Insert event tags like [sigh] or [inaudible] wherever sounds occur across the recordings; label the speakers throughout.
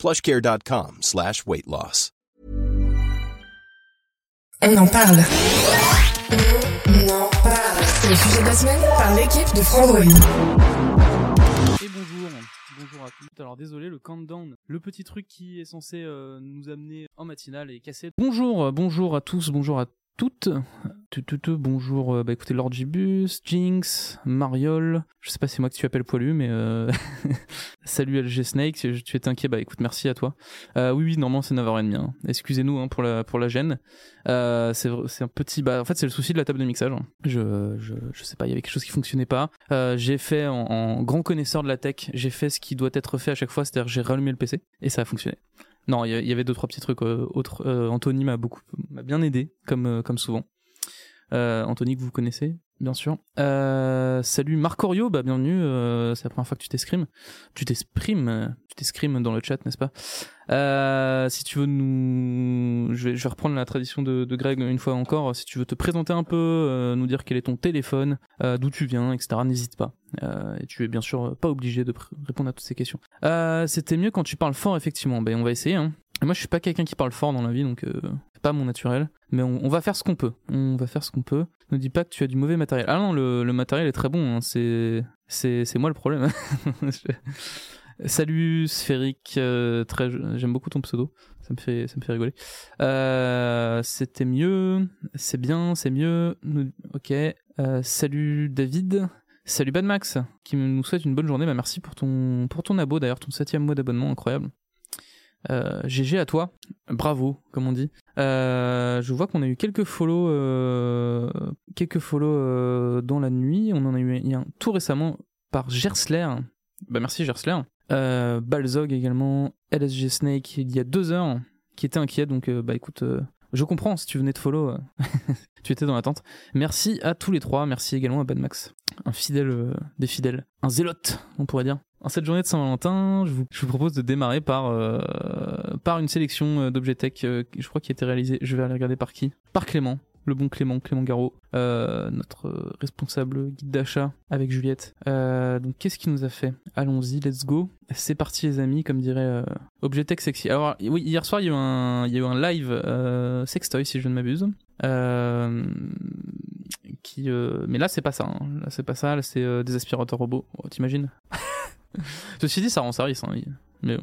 Speaker 1: plushcare.com slash weight loss.
Speaker 2: On en parle. On en parle. C'est le sujet de la semaine par l'équipe de Frandroid.
Speaker 3: Et bonjour, bonjour à tous. Alors désolé, le countdown, le petit truc qui est censé euh, nous amener en matinale est cassé. Bonjour, bonjour à tous, bonjour à toutes. Tu, tu, tu, bonjour, euh, bah écoutez, Lord Gibus, Jinx, Mariol. Je sais pas si c'est moi que tu appelles poilu, mais euh... [laughs] salut LG Snake. Tu, tu es inquiet, bah écoute, merci à toi. Euh, oui, oui, normalement c'est 9h30. Hein. Excusez-nous hein, pour la pour la gêne. C'est un petit, bah en fait c'est le souci de la table de mixage. hein. Je je je sais pas, il y avait quelque chose qui fonctionnait pas. J'ai fait en, en grand connaisseur de la tech, j'ai fait ce qui doit être fait à chaque fois, c'est-à-dire j'ai rallumé le PC et ça a fonctionné. Non, il y, avait deux trois petits trucs euh. Euh, Anthony m'a beaucoup, bien aidé comme euh, comme souvent. Anthony que vous connaissez, bien sûr. Euh, salut Marc Orio, bah bienvenue. euh, c'est la première fois que tu t'exprimes. Tu t'exprimes, euh, tu t'exprimes dans le chat, n'est-ce pas? Euh, Si tu veux nous, je vais, reprendre la tradition de, Greg une fois encore. Si tu veux te présenter un peu, euh, nous dire quel est ton téléphone, d'où tu viens, etc. N'hésite pas. Et tu es bien sûr pas obligé de répondre à toutes ces questions. C'était mieux quand tu parles fort, effectivement. Ben on va essayer. Hein. Moi, je suis pas quelqu'un qui parle fort dans la vie, donc euh, c'est pas mon naturel. Mais on, va faire ce qu'on peut. On va faire ce qu'on peut. Ne dis pas que tu as du mauvais matériel. Ah non, le, le matériel est très bon. hein. C'est c'est moi le problème. [laughs] Salut Sphérique, euh, très j'aime beaucoup ton pseudo. Ça me fait ça me fait rigoler. Euh, C'était mieux, c'est bien, c'est mieux. Nous- Ok. Euh, salut David. Salut Bad Max, qui nous souhaite une bonne journée. Bah, merci pour ton pour ton abo d'ailleurs, ton septième mois d'abonnement, incroyable. Euh, GG à toi, bravo, comme on dit. Euh, je vois qu'on a eu quelques follow, euh, quelques follow euh, dans la nuit. On en a eu un tout récemment par Gersler. Bah merci Gersler. Balzog également, LSG Snake il y a deux heures, qui était inquiet. Donc bah écoute, je comprends si tu venais de follow, [laughs] tu étais dans l'attente. Merci à tous les trois. Merci également à Bad Max, un fidèle des fidèles, un zélote, on pourrait dire. En cette journée de Saint-Valentin, je vous, propose de démarrer par, euh, par une sélection euh, d'objets tech, euh, je crois qui a été réalisée, je vais aller regarder par qui? Par Clément, le bon Clément, Clément Garot, euh, notre responsable guide d'achat avec Juliette. Donc qu'est-ce qu'il nous a fait? Allons-y, let's go. C'est parti les amis, comme dirait Objet Tech Sexy. Alors oui, hier soir il y a eu un, il y a eu un live sextoy si je ne m'abuse. Euh, qui, mais là c'est pas ça. hein. Là c'est pas ça. Là c'est des aspirateurs robots. Oh, T'imagines? [laughs] [laughs] Ceci dit, ça rend service. Hein, mais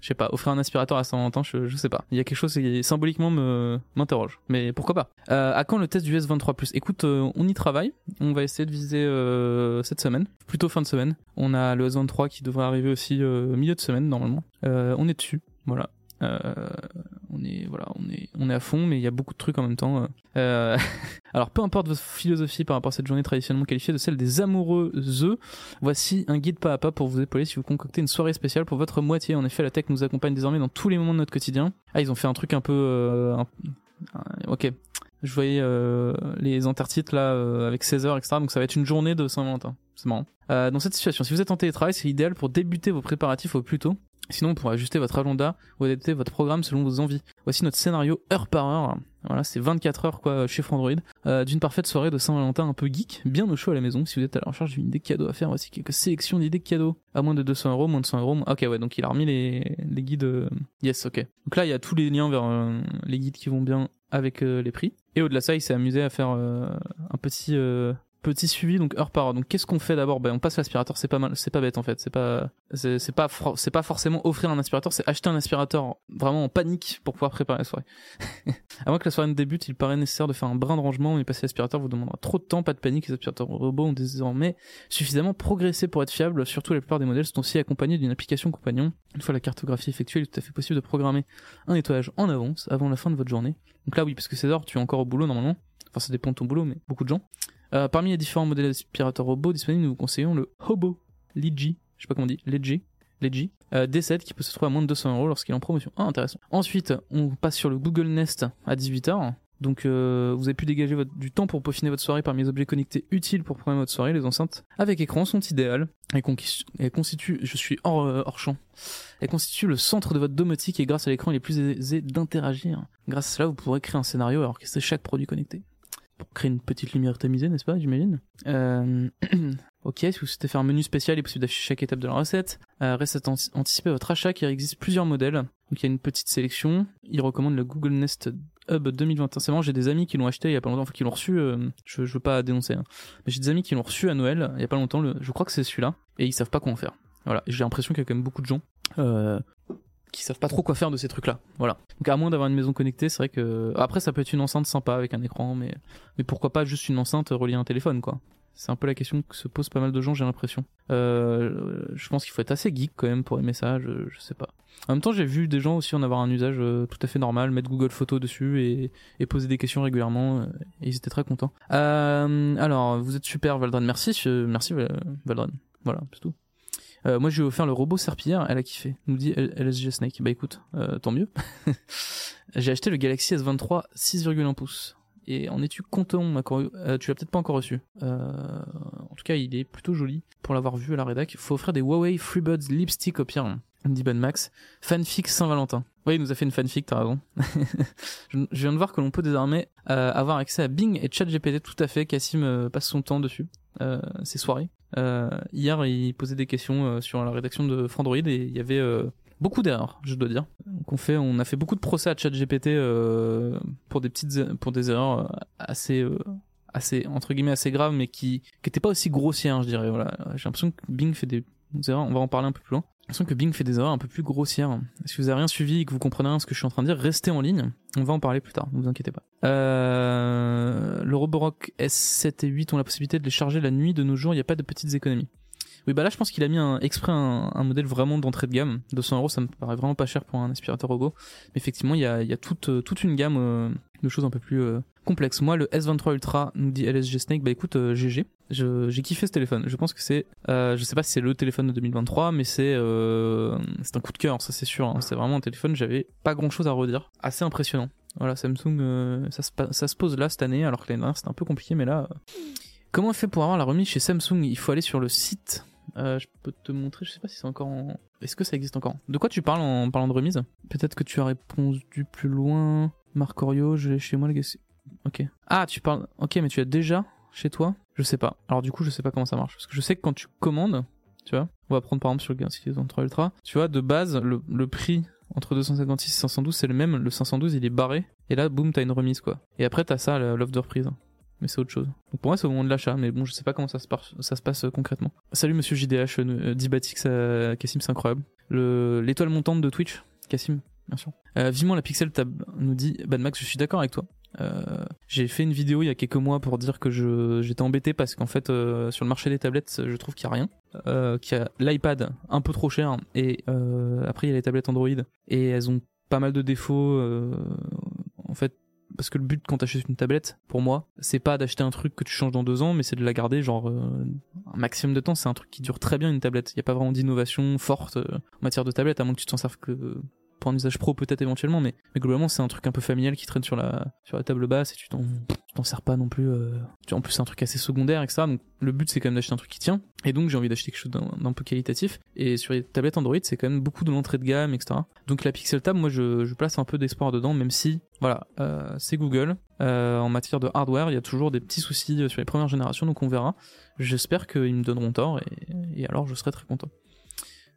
Speaker 3: je sais pas, offrir un aspirateur à 120 ans, je, sais pas. Il y a quelque chose qui symboliquement me m'interroge. Mais pourquoi pas euh, À quand le test du S23 Plus? Écoute, euh, on y travaille. On va essayer de viser euh, cette semaine, plutôt fin de semaine. On a le S23 qui devrait arriver aussi milieu de semaine normalement. On est dessus, voilà. On est voilà, on est on est à fond, mais il y a beaucoup de trucs en même temps. [laughs] alors peu importe votre philosophie par rapport à cette journée traditionnellement qualifiée de celle des amoureux Voici un guide pas à pas pour vous épauler si vous concoctez une soirée spéciale pour votre moitié. En effet, la tech nous accompagne désormais dans tous les moments de notre quotidien. Ah, ils ont fait un truc un peu... euh, Ok. Je voyais euh, les intertitres là euh, avec 16 heures, etc. Donc ça va être une journée de Saint-Valentin. C'est marrant. Euh, dans cette situation, si vous êtes en télétravail, c'est idéal pour débuter vos préparatifs au plus tôt. Sinon, on pourra ajuster votre agenda ou adapter votre programme selon vos envies. Voici notre scénario heure par heure. Voilà, c'est 24 heures quoi chez Frandroid. Euh, d'une parfaite soirée de Saint-Valentin un peu geek, bien au chaud à la maison. Si vous êtes à la recherche d'une idée de cadeau à faire, voici quelques sélections d'idées de cadeaux. À moins de 200 euros, moins de 100 euros. Ok, ouais, donc il a remis les, les guides. euh, Yes, ok. Donc là, il y a tous les liens vers euh, les guides qui vont bien avec euh, les prix. Et au-delà de ça, il s'est amusé à faire un petit petit suivi donc heure par heure. Donc qu'est-ce qu'on fait d'abord? Ben on passe l'aspirateur, c'est pas mal, c'est pas bête en fait, c'est pas c'est pas c'est pas forcément offrir un aspirateur, c'est acheter un aspirateur vraiment en panique pour pouvoir préparer la soirée. [laughs] Avant que la soirée ne débute, il paraît nécessaire de faire un brin de rangement, mais passer l'aspirateur vous demandera trop de temps, pas de panique, les aspirateurs robots ont désormais suffisamment progressé pour être fiables, surtout la plupart des modèles sont aussi accompagnés d'une application compagnon. Une fois la cartographie effectuée, il est tout à fait possible de programmer un nettoyage en avance avant la fin de votre journée. Donc là oui, parce que c'est d'or, tu es encore au boulot normalement. Enfin ça dépend de ton boulot, mais beaucoup de gens. Euh, parmi les différents modèles d'aspirateurs robots disponibles, nous vous conseillons le Hobo Ligi, je sais pas comment on dit, Ligi, Ledgy. Euh, D7 qui peut se trouver à moins de 200 euros lorsqu'il est en promotion. Ah, intéressant. Ensuite, on passe sur le Google Nest à 18h. Donc euh, vous avez pu dégager du temps pour peaufiner votre soirée parmi les objets connectés utiles pour programmer votre soirée. Les enceintes avec écran sont idéales. Elles, constituent, je suis hors, hors champ, elles constituent le centre de votre domotique et grâce à l'écran il est plus aisé d'interagir. Grâce à cela vous pourrez créer un scénario et orchestrer chaque produit connecté. Pour créer une petite lumière tamisée, n'est-ce pas, j'imagine euh... [clears throat] Ok, si vous souhaitez faire un menu spécial, il est possible d'afficher chaque étape de la recette. Euh, reste à anticiper votre achat, car il existe plusieurs modèles. Donc il y a une petite sélection. Il recommande le Google Nest Hub 2021. C'est bon, j'ai des amis qui l'ont acheté il y a pas longtemps, enfin qui l'ont reçu. Euh, je, je veux pas dénoncer, hein. mais j'ai des amis qui l'ont reçu à Noël il y a pas longtemps. Je crois que c'est celui-là, et ils savent pas quoi en faire. Voilà, j'ai l'impression qu'il y a quand même beaucoup de gens euh, qui savent pas trop quoi faire de ces trucs-là. Voilà. Donc à moins d'avoir une maison connectée, c'est vrai que après ça peut être une enceinte sympa avec un écran, mais mais pourquoi pas juste une enceinte reliée à un téléphone, quoi. C'est un peu la question que se posent pas mal de gens, j'ai l'impression. Euh, je pense qu'il faut être assez geek quand même pour aimer ça, je, sais pas. En même temps, j'ai vu des gens aussi en avoir un usage euh, tout à fait normal, mettre Google Photos dessus et, poser des questions régulièrement, euh, et ils étaient très contents. Euh, alors, vous êtes super, Valdran, merci, merci Valdran. Voilà, c'est tout. Euh, moi, je lui ai offert le robot serpillière, elle a kiffé. Nous dit LSG Snake. Bah écoute, euh, tant mieux. [laughs] J'ai acheté le Galaxy S23 6,1 pouces. Et en es-tu content, euh, Tu l'as peut-être pas encore reçu. En tout cas, il est plutôt joli. Pour l'avoir vu à la rédac, faut offrir des Huawei FreeBuds Lipstick au pire. Dit Ben Max. Fanfic Saint-Valentin. Oui, il nous a fait une fanfic, t'as raison. [laughs] je viens de voir que l'on peut désormais avoir accès à Bing et ChatGPT tout à fait. Cassim passe son temps dessus, ses soirées. Euh, hier, il posait des questions sur la rédaction de Frandroid et il y avait beaucoup d'erreurs, je dois dire. Donc on fait, on a fait beaucoup de procès à ChatGPT euh, pour des petites, pour des erreurs euh, assez, euh, assez entre guillemets assez graves, mais qui, qui étaient pas aussi grossières, je dirais. Voilà, j'ai l'impression que Bing fait des erreurs. On va en parler un peu plus loin. L'impression que Bing fait des erreurs un peu plus grossières. Si vous avez rien suivi et que vous comprenez rien ce que je suis en train de dire, restez en ligne. On va en parler plus tard, ne vous inquiétez pas. Euh, le Roborock S7 et 8 ont la possibilité de les charger la nuit de nos jours, il n'y a pas de petites économies. Oui, bah là, je pense qu'il a mis un, exprès un, modèle vraiment d'entrée de gamme. 200 euros, ça me paraît vraiment pas cher pour un aspirateur robot. Mais effectivement, il y a, euh, toute une gamme euh, de choses un peu plus euh, complexes. Moi, le S23 Ultra, nous dit LSG Snake, bah écoute, GG. J'ai kiffé ce téléphone. Je pense que c'est, je sais pas si c'est le téléphone de 2023, mais c'est, c'est un coup de cœur, ça c'est sûr. Hein. C'est vraiment un téléphone, j'avais pas grand chose à redire. Assez impressionnant. Voilà, Samsung, ça, se, ça se pose là cette année, alors que l'année dernière c'était un peu compliqué, mais là. Comment on fait pour avoir la remise chez Samsung? Il faut aller sur le site euh, je peux te montrer, je sais pas si c'est encore en... Est-ce que ça existe encore? De quoi tu parles en parlant de remise? Peut-être que tu as répondu plus loin. Marc Orio, je l'ai chez moi, le gars. Ok. Ah, tu parles... Ok, mais tu as déjà chez toi? Je sais pas. Alors du coup, je sais pas comment ça marche. Parce que je sais que quand tu commandes, tu vois, on va prendre par exemple sur le Galaxy S23 Ultra, tu vois, de base, le, le prix entre 256 et 512, c'est le même. Le 512, il est barré. Et là, boum, t'as une remise, quoi. Et après, t'as ça, l'offre de reprise mais c'est autre chose. Donc pour moi, c'est au moment de l'achat, mais bon, je sais pas comment ça se, ça se passe euh, concrètement. Salut monsieur JDH, euh, Dibatix, euh, Cassim, c'est incroyable. L'étoile montante de Twitch, Cassim, bien sûr. Euh, la Pixel Tab nous dit, Bad Max, je suis d'accord avec toi. Euh, j'ai fait une vidéo il y a quelques mois pour dire que je j'étais embêté parce qu'en fait euh, sur le marché des tablettes je trouve qu'il y a rien qu'il y a l'iPad un peu trop cher et après il y a les tablettes Android et elles ont pas mal de défauts en fait parce que le but quand t'achètes une tablette, pour moi, c'est pas d'acheter un truc que tu changes dans deux ans, mais c'est de la garder genre euh, un maximum de temps. C'est un truc qui dure très bien une tablette. Il y a pas vraiment d'innovation forte euh, en matière de tablette, à moins que tu t'en serves que pour un usage pro peut-être éventuellement, mais, mais globalement c'est un truc un peu familial qui traîne sur la sur la table basse et tu t'en t'en sers pas non plus. Euh... En plus c'est un truc assez secondaire etc. Donc le but c'est quand même d'acheter un truc qui tient. Et donc j'ai envie d'acheter quelque chose d'un peu qualitatif. Et sur les tablettes Android c'est quand même beaucoup de l'entrée de gamme etc. Donc la Pixel Tab moi je, place un peu d'espoir dedans, même si voilà euh, c'est Google. Euh, en matière de hardware il y a toujours des petits soucis sur les premières générations donc on verra. J'espère qu'ils me donneront tort et alors je serai très content.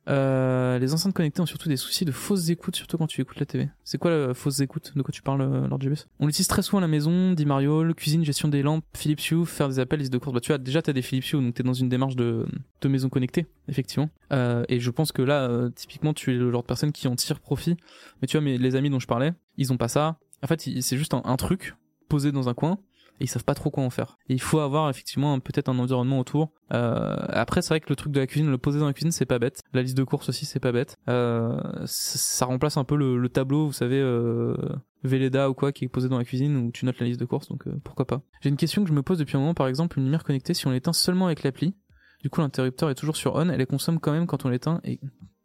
Speaker 3: Euh, les enceintes connectées ont surtout des soucis de fausses écoutes, surtout quand tu écoutes la TV. C'est quoi la fausse écoute De quoi tu parles, euh, Lord JBS On l'utilise très souvent à la maison, dit Mario, cuisine, gestion des lampes, Philips Hue, faire des appels, liste de courses. Bah tu as déjà t'as des Philips Hue, donc t'es dans une démarche de, de maison connectée, effectivement. Euh, et je pense que là, euh, typiquement, tu es le genre de personne qui en tire profit. Mais tu vois, mais les amis dont je parlais, ils ont pas ça. En fait, c'est juste un truc posé dans un coin et ils savent pas trop quoi en faire. Il faut avoir effectivement peut-être un environnement autour. Euh, après, c'est vrai que le truc de la cuisine, le poser dans la cuisine, c'est pas bête. La liste de courses aussi, c'est pas bête. Euh, ça, remplace un peu le, tableau, vous savez, euh, Velleda ou quoi, qui est posé dans la cuisine où tu notes la liste de courses. Donc euh, pourquoi pas. J'ai une question que je me pose depuis un moment. Par exemple, une lumière connectée, si on l'éteint seulement avec l'appli, du coup l'interrupteur est toujours sur on, elle les consomme quand même quand on l'éteint et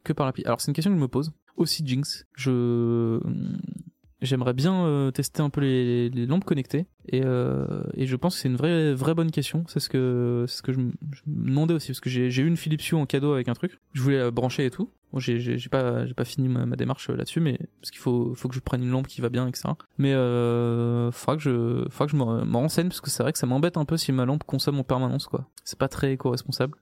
Speaker 3: que par l'appli Alors c'est une question que je me pose. Aussi Jinx, je j'aimerais bien euh, tester un peu les, les lampes connectées et, euh, et je pense que c'est une vraie vraie bonne question. C'est ce que ce que je, je me demandais aussi parce que j'ai eu une Philips Hue en cadeau avec un truc. Je voulais la brancher et tout. Bon, j'ai pas j'ai pas fini ma, ma démarche euh, là-dessus, mais parce qu'il faut faut que je prenne une lampe qui va bien, etc. Mais euh, faudra que je faudra que je me renseigne parce que c'est vrai que ça m'embête un peu si ma lampe consomme en permanence quoi. C'est pas très éco-responsable.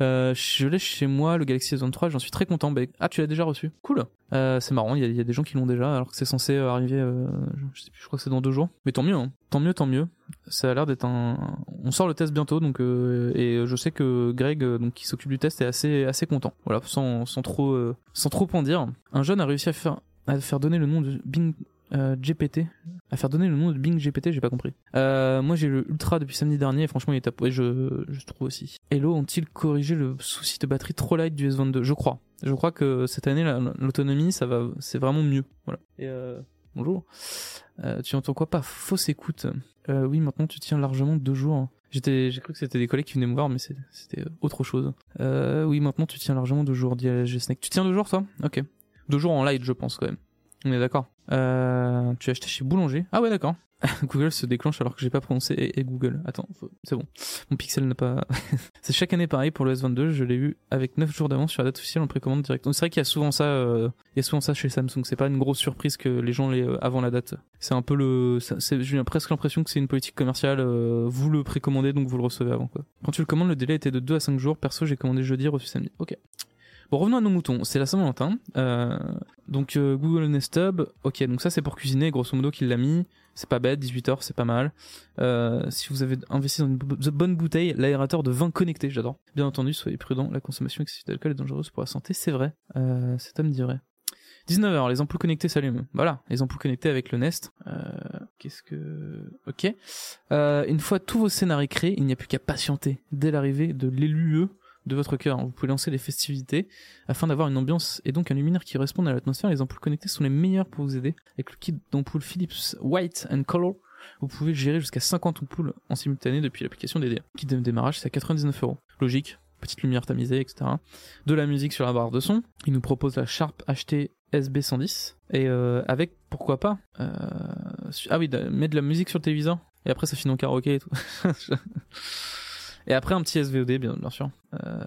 Speaker 3: Euh, je l'ai chez moi, le Galaxy S23, j'en suis très content. Bah, ah, tu l'as déjà reçu Cool euh, C'est marrant, il y, a- des gens qui l'ont déjà, alors que c'est censé euh, arriver, euh, je sais plus, je crois que c'est dans deux jours. Mais tant mieux, hein. tant mieux, tant mieux. Ça a l'air d'être un... On sort le test bientôt, donc euh, et je sais que Greg, donc, qui s'occupe du test, est assez, assez content. Voilà, sans, sans, trop, sans trop en dire. Un jeune a réussi à faire, à faire donner le nom de Bing GPT à faire donner le nom de Bing GPT, j'ai pas compris. Euh, moi j'ai le Ultra depuis samedi dernier et franchement il est top. Je, je trouve aussi. Hello ont-ils corrigé le souci de batterie trop light du S22? Je crois. Je crois que cette année la- l'autonomie ça va, c'est vraiment mieux. Voilà. Et euh, bonjour. Euh, tu entends quoi? Pas Fausse écoute. Euh, oui, maintenant tu tiens largement deux jours. J'étais, j'ai cru que c'était des collègues qui venaient me voir, mais c'était autre chose. Euh, oui, maintenant tu tiens largement deux jours, dit Snake. Tu tiens deux jours toi? Ok. Deux jours en light, je pense quand même. On est d'accord? Euh, tu as acheté chez Boulanger. Ah ouais, d'accord. [laughs] Google se déclenche alors que j'ai pas prononcé et, Google. Attends, c'est bon. Mon pixel n'a pas. [laughs] c'est chaque année pareil pour le S22. Je l'ai eu avec 9 jours d'avance sur la date officielle en précommande direct. Donc c'est vrai qu'il y a souvent ça. euh, il y a souvent ça chez Samsung. C'est pas une grosse surprise que les gens l'aient euh, avant la date. C'est un peu le. J'ai presque l'impression que c'est une politique commerciale. vous le précommandez donc vous le recevez avant quoi. Quand tu le commandes, le délai était de 2 à 5 jours. Perso, j'ai commandé jeudi, reçu samedi. Ok. Bon, revenons à nos moutons. C'est la Saint-Valentin. Euh, donc euh, Google Nest Hub. Ok, donc ça c'est pour cuisiner. Grosso modo, qu'il l'a mis. C'est pas bête. 18 heures, c'est pas mal. Euh, si vous avez investi dans une bo- bonne bouteille, l'aérateur de vin connecté, j'adore. Bien entendu, soyez prudents. La consommation excessive d'alcool est dangereuse pour la santé. C'est vrai. Cet homme dit vrai. 19h, les ampoules connectées s'allument. Voilà, les ampoules connectées avec le Nest. Euh, Qu'est-ce que... Ok. Une fois tous vos scénarios créés, il n'y a plus qu'à patienter dès l'arrivée de l'élu de votre cœur. Vous pouvez lancer les festivités afin d'avoir une ambiance et donc un luminaire qui corresponde à l'atmosphère. Les ampoules connectées sont les meilleures pour vous aider. Avec le kit d'ampoules Philips White and Color, vous pouvez gérer jusqu'à 50 ampoules en simultané depuis l'application DD. Kit de démarrage, c'est à 99 euros. Logique. Petite lumière tamisée, etc. De la musique sur la barre de son. Il nous propose la Sharp HT SB110 et euh, avec pourquoi pas euh, ah oui mettre de la musique sur le téléviseur et après ça finit en karaoké et tout [laughs] et après un petit SVOD bien, sûr. Euh,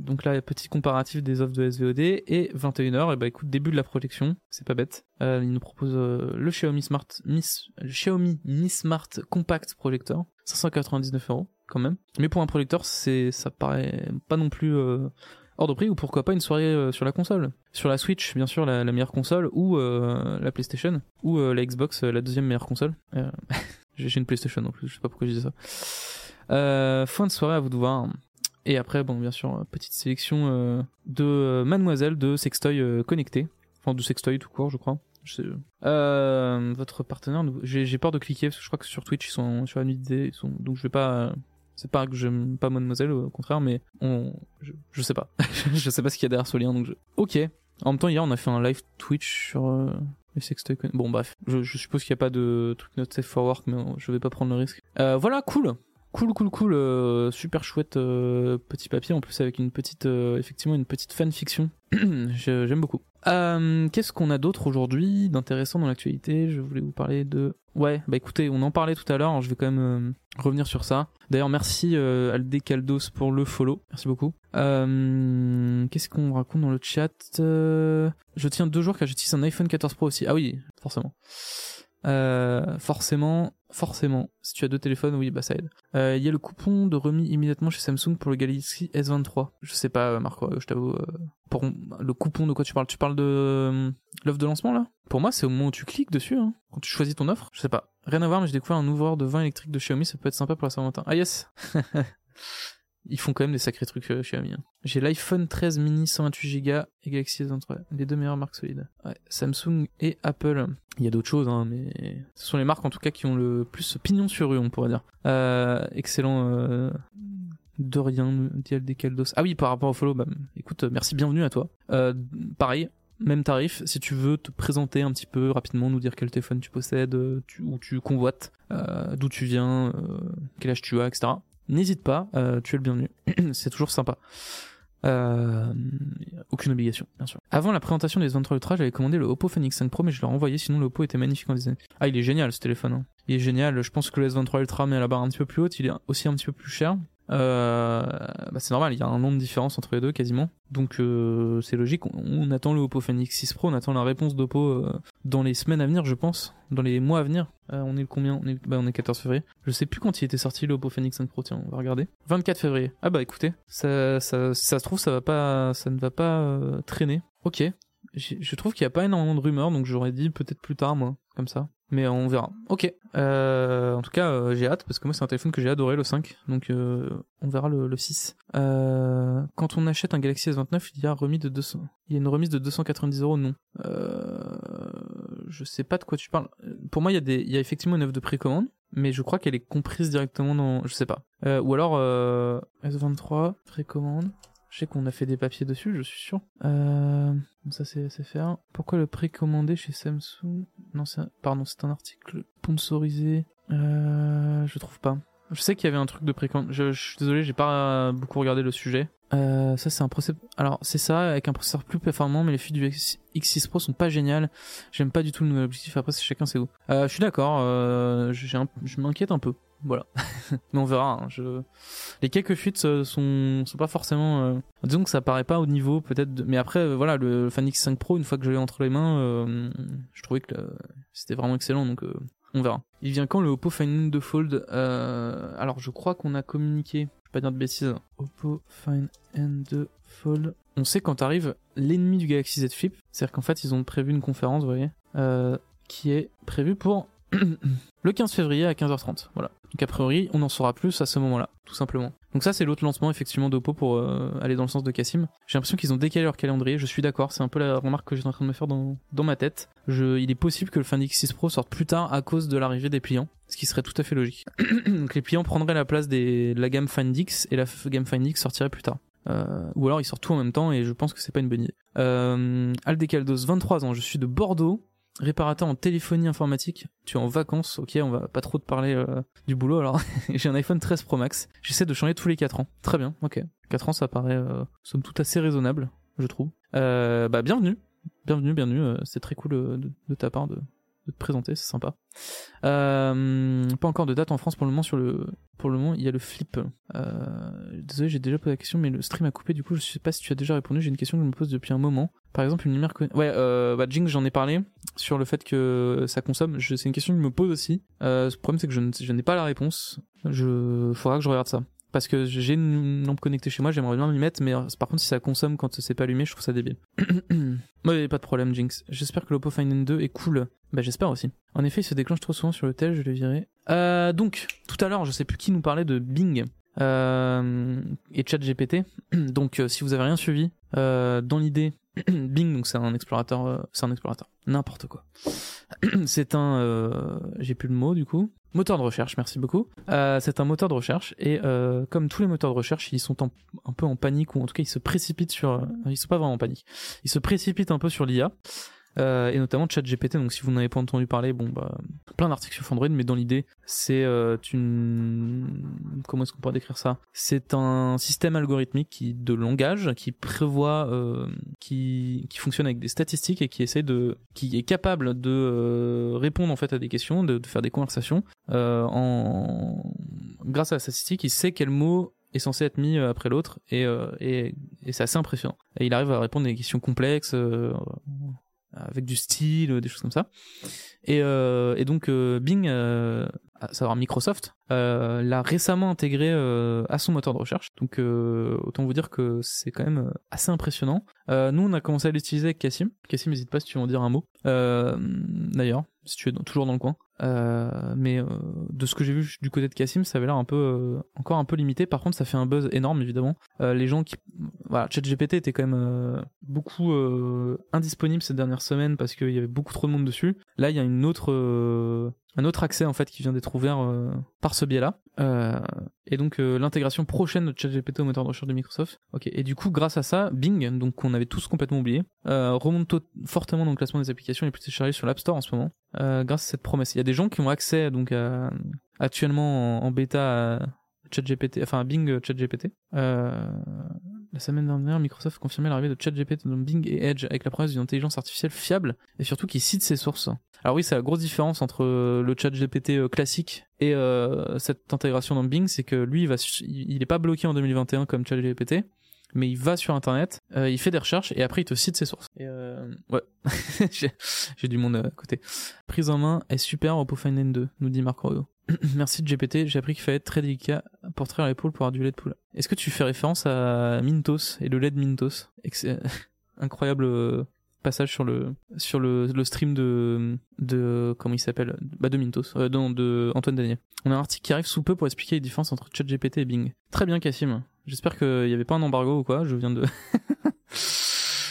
Speaker 3: donc là petit comparatif des offres de SVOD et 21h et bah écoute début de la projection c'est pas bête. Euh, il nous propose euh, le Xiaomi Smart Miss le Xiaomi Mi Smart Compact Projector. 599 euros quand même. Mais pour un projecteur ça paraît pas non plus euh, hors de prix. Ou pourquoi pas une soirée sur la console. Sur la Switch bien sûr la, meilleure console. Ou la PlayStation. Ou la Xbox la deuxième meilleure console. [laughs] J'ai une PlayStation en plus. Je sais pas pourquoi je dis ça fin de soirée à vous de voir et après bon bien sûr euh, petite sélection euh, de euh, Mademoiselle de sextoy euh, connecté enfin de sextoy tout court je crois. Euh, votre partenaire, j'ai peur de cliquer parce que je crois que sur Twitch ils sont sur la ils sont donc je vais pas. euh, C'est pas que j'aime pas Mademoiselle, au contraire, mais on, je, sais pas, [laughs] je sais pas ce qu'il y a derrière ce lien, donc je. Ok. En même temps, hier on a fait un live Twitch sur euh, les Bon bref, je, suppose qu'il y a pas de truc not safe for work, mais euh, je vais pas prendre le risque. Euh, voilà, cool. Cool, cool, cool, euh, super chouette euh, petit papier en plus avec une petite, euh, effectivement une petite fanfiction. [clears throat] J'aime beaucoup. Qu'est-ce qu'on a d'autre aujourd'hui d'intéressant dans l'actualité? Je voulais vous parler de. Ouais, bah écoutez, on en parlait tout à l'heure. Je vais quand même revenir sur ça. D'ailleurs, merci Aldé Caldos pour le follow. Merci beaucoup. Qu'est-ce qu'on raconte dans le chat? Je tiens deux jours car j'utilise un iPhone 14 Pro aussi. Ah oui, forcément. Euh, forcément, forcément. Si tu as deux téléphones, oui, bah ça aide. Euh, Il y a le coupon de remis immédiatement chez Samsung pour le Galaxy S23. Je sais pas, Marco, euh, je t'avoue. pour le coupon de quoi tu parles? Tu parles de l'offre de lancement là? Pour moi, c'est au moment où tu cliques dessus, hein, quand tu choisis ton offre. Je sais pas. Rien à voir, mais j'ai découvert un ouvreur de vin électrique de Xiaomi, ça peut être sympa pour la Saint-Valentin. Ah yes [laughs] Ils font quand même des sacrés trucs euh, Xiaomi. hein. J'ai l'iPhone 13 mini 128Go et Galaxy S23. Les deux meilleures marques solides. Samsung et Apple. Il y a d'autres choses, hein, mais ce sont les marques en tout cas qui ont le plus pignon sur rue, on pourrait dire. Euh, excellent. Euh... De rien, dit des Caldos. Ah oui, par rapport au follow, bah, écoute, merci, bienvenue à toi. Pareil, même tarif, si tu veux te présenter un petit peu rapidement, nous dire quel téléphone tu possèdes, tu, où tu convoites, d'où tu viens, quel âge tu as, etc. N'hésite pas, euh, tu es le bienvenu. [clears throat] C'est toujours sympa. Euh, aucune obligation, bien sûr. Avant la présentation des S23 Ultra, j'avais commandé le Oppo Phoenix 5 Pro, mais je l'ai renvoyé, sinon le Oppo était magnifique en design. Ah, il est génial ce téléphone. Hein. Il est génial. Je pense que le S23 Ultra met la barre un petit peu plus haute. Il est aussi un petit peu plus cher. Euh, bah c'est normal, il y a un long de différence entre les deux quasiment. Donc euh, c'est logique, on, attend le Oppo Phoenix 6 Pro, on attend la réponse d'Oppo euh, dans les semaines à venir, je pense, dans les mois à venir. Euh, on est le combien? On est, bah, on est 14 février. Je sais plus quand il était sorti le Oppo Phoenix 5 Pro, tiens, on va regarder. 24 février. Ah bah écoutez, ça, ça, ça se trouve, ça va pas, ça ne va pas euh, traîner. Ok. Je trouve qu'il n'y a pas énormément de rumeurs, donc j'aurais dit peut-être plus tard, moi, comme ça. Mais on verra. Ok. Euh, en tout cas, euh, j'ai hâte parce que moi c'est un téléphone que j'ai adoré le 5, donc euh, on verra le, le 6. Euh, quand on achète un Galaxy S29, il y a remis de 200. Il y a une remise de 290 euros, non. Je sais pas de quoi tu parles. Pour moi, il y a il y a effectivement une offre de précommande, mais je crois qu'elle est comprise directement dans, je sais pas. Ou alors euh, S23 précommande. Je sais qu'on a fait des papiers dessus, je suis sûr. Euh, ça c'est faire. Pourquoi le précommander chez Samsung? Non, c'est pardon, c'est un article sponsorisé. Euh, je trouve pas. Je sais qu'il y avait un truc de précommande. Je, je suis désolé, j'ai pas beaucoup regardé le sujet. Euh, ça c'est un processeur. Alors c'est ça avec un processeur plus performant, mais les fuites du X- X6 Pro sont pas géniales. J'aime pas du tout le nouvel objectif. Après c'est chacun c'est où. Euh, je suis d'accord. Euh, je m'inquiète un peu. Voilà. [laughs] mais on verra. hein, Je... Les quelques fuites euh, sont sont pas forcément. euh, Disons que ça paraît pas au niveau peut-être. Mais après euh, voilà le Fan X5 Pro une fois que je l'ai entre les mains, je trouvais que c'était vraiment excellent donc. on verra. Il vient quand le Oppo Find N2 Fold euh, Alors je crois qu'on a communiqué, dire de bêtises, Oppo Find N2 Fold. On sait quand arrive l'ennemi du Galaxy Z Flip, c'est-à-dire qu'en fait ils ont prévu une conférence, vous voyez, euh, qui est prévue pour [clears throat] le 15 février à 15h30. Voilà. Donc a priori on en saura plus à ce moment-là, tout simplement. Donc ça c'est l'autre lancement effectivement d'Oppo pour euh, aller dans le sens de Cassim. J'ai l'impression qu'ils ont décalé leur calendrier, je suis d'accord, c'est un peu la remarque que j'étais en train de me faire dans, ma tête. Il est possible que le Find X6 Pro sorte plus tard à cause de l'arrivée des pliants, ce qui serait tout à fait logique. [clears throat] Donc les pliants prendraient la place de la gamme Find X et la gamme Find X sortirait plus tard. Euh, ou alors ils sortent tout en même temps et je pense que c'est pas une bonne idée. Euh, Aldecaldos, 23 ans, je suis de Bordeaux, réparateur en téléphonie informatique. Tu es en vacances, ok, on va pas trop te parler euh, du boulot alors. [laughs] J'ai un iPhone 13 Pro Max. J'essaie de changer tous les 4 ans. Très bien, ok. 4 ans ça paraît euh, somme toute assez raisonnable, je trouve. Euh, bah bienvenue, bienvenue, bienvenue. euh, c'est très cool euh, de, ta part de, te présenter, c'est sympa. Pas encore de date en France pour le moment sur le pour le moment il y a le flip. Désolé j'ai déjà posé la question mais le stream a coupé du coup je sais pas si tu as déjà répondu j'ai une question que je me pose depuis un moment. Par exemple une lumière ouais bah Jinx j'en ai parlé sur le fait que ça consomme c'est une question que je me pose aussi. Euh, le problème c'est que je, n'ai pas la réponse. Je faudra que je regarde ça. Parce que j'ai une lampe connectée chez moi, j'aimerais bien m'y mettre, mais par contre, si ça consomme quand c'est pas allumé, je trouve ça débile. [coughs] ouais, pas de problème, Jinx. J'espère que l'Oppo Find N2 est cool. Bah, j'espère aussi. En effet, il se déclenche trop souvent sur le tel, je l'ai viré. Euh, donc, tout à l'heure, je sais plus qui nous parlait de Bing euh, et ChatGPT. [coughs] donc, euh, si vous avez rien suivi, euh, dans l'idée, [clears throat] Bing, donc c'est un explorateur, euh, c'est un explorateur, n'importe quoi. [clears throat] c'est un, euh, j'ai plus le mot du coup, moteur de recherche. Merci beaucoup. Euh, c'est un moteur de recherche et euh, comme tous les moteurs de recherche, ils sont un peu en panique ou en tout cas ils se précipitent sur, euh, ils sont pas vraiment en panique, ils se précipitent un peu sur l'IA. Euh, et notamment ChatGPT. Donc si vous n'avez pas entendu parler, bon bah plein d'articles sur Android, mais dans l'idée, c'est euh, une comment est-ce qu'on pourrait décrire ça? C'est un système algorithmique qui de langage qui prévoit, euh, qui qui fonctionne avec des statistiques et qui essaie de, qui est capable de euh, répondre en fait à des questions, de, de faire des conversations euh, en grâce à la statistique, il sait quel mot est censé être mis euh, après l'autre et, euh, et, et c'est assez impressionnant. Et il arrive à répondre à des questions complexes euh, avec du style, euh, des choses comme ça. Et, euh, donc euh, Bing, à savoir Microsoft, euh, l'a récemment intégré euh, à son moteur de recherche. Donc euh, autant vous dire que c'est quand même assez impressionnant. Nous on a commencé à l'utiliser avec Cassim. Cassim, n'hésite pas si tu veux en dire un mot. D'ailleurs, si tu es toujours dans le coin. Mais de ce que j'ai vu du côté de Cassim, ça avait l'air un peu encore un peu limité. Par contre, ça fait un buzz énorme évidemment. Les gens qui, voilà, ChatGPT était quand même beaucoup indisponible ces dernières semaines parce qu'il y avait beaucoup trop de monde dessus. Là, il y a une autre, un autre accès en fait qui vient d'être ouvert euh, par ce biais-là. Euh, et donc euh, l'intégration prochaine de ChatGPT au moteur de recherche de Microsoft. Ok. Et du coup, grâce à ça, Bing, donc qu'on avait tous complètement oublié, euh, remonte fortement dans le classement des applications les plus téléchargées sur l'App Store en ce moment, euh, grâce à cette promesse. Il y a des gens qui ont accès donc à, actuellement en, en bêta à ChatGPT, enfin à Bing euh, ChatGPT. Euh, La semaine dernière, Microsoft confirmait l'arrivée de ChatGPT dans Bing et Edge avec la promesse d'une intelligence artificielle fiable et surtout qui cite ses sources. Alors oui, c'est la grosse différence entre euh, le ChatGPT euh, classique et euh, cette intégration dans Bing, c'est que lui, il va, il est pas bloqué en 2021 comme ChatGPT, mais il va sur internet, il fait des recherches et après il te cite ses sources. Et euh, ouais, [laughs] j'ai du monde à côté. Prise en main est super Oppo Find N2, nous dit Marc. [clears throat] Merci de GPT, j'ai appris qu'il fallait être très délicat pour traire l'épaule pour avoir du lait de poule. Est-ce que tu fais référence à Mintos et le lait de Mintos? [laughs] Incroyable euh, passage sur le sur le, le stream de de comment il s'appelle? Bah de Mintos euh, de Antoine Daniel. On a un article qui arrive sous peu pour expliquer les différences entre ChatGPT et Bing. Très bien Cassim. J'espère qu'il n'y avait pas un embargo ou quoi. Je viens de [laughs]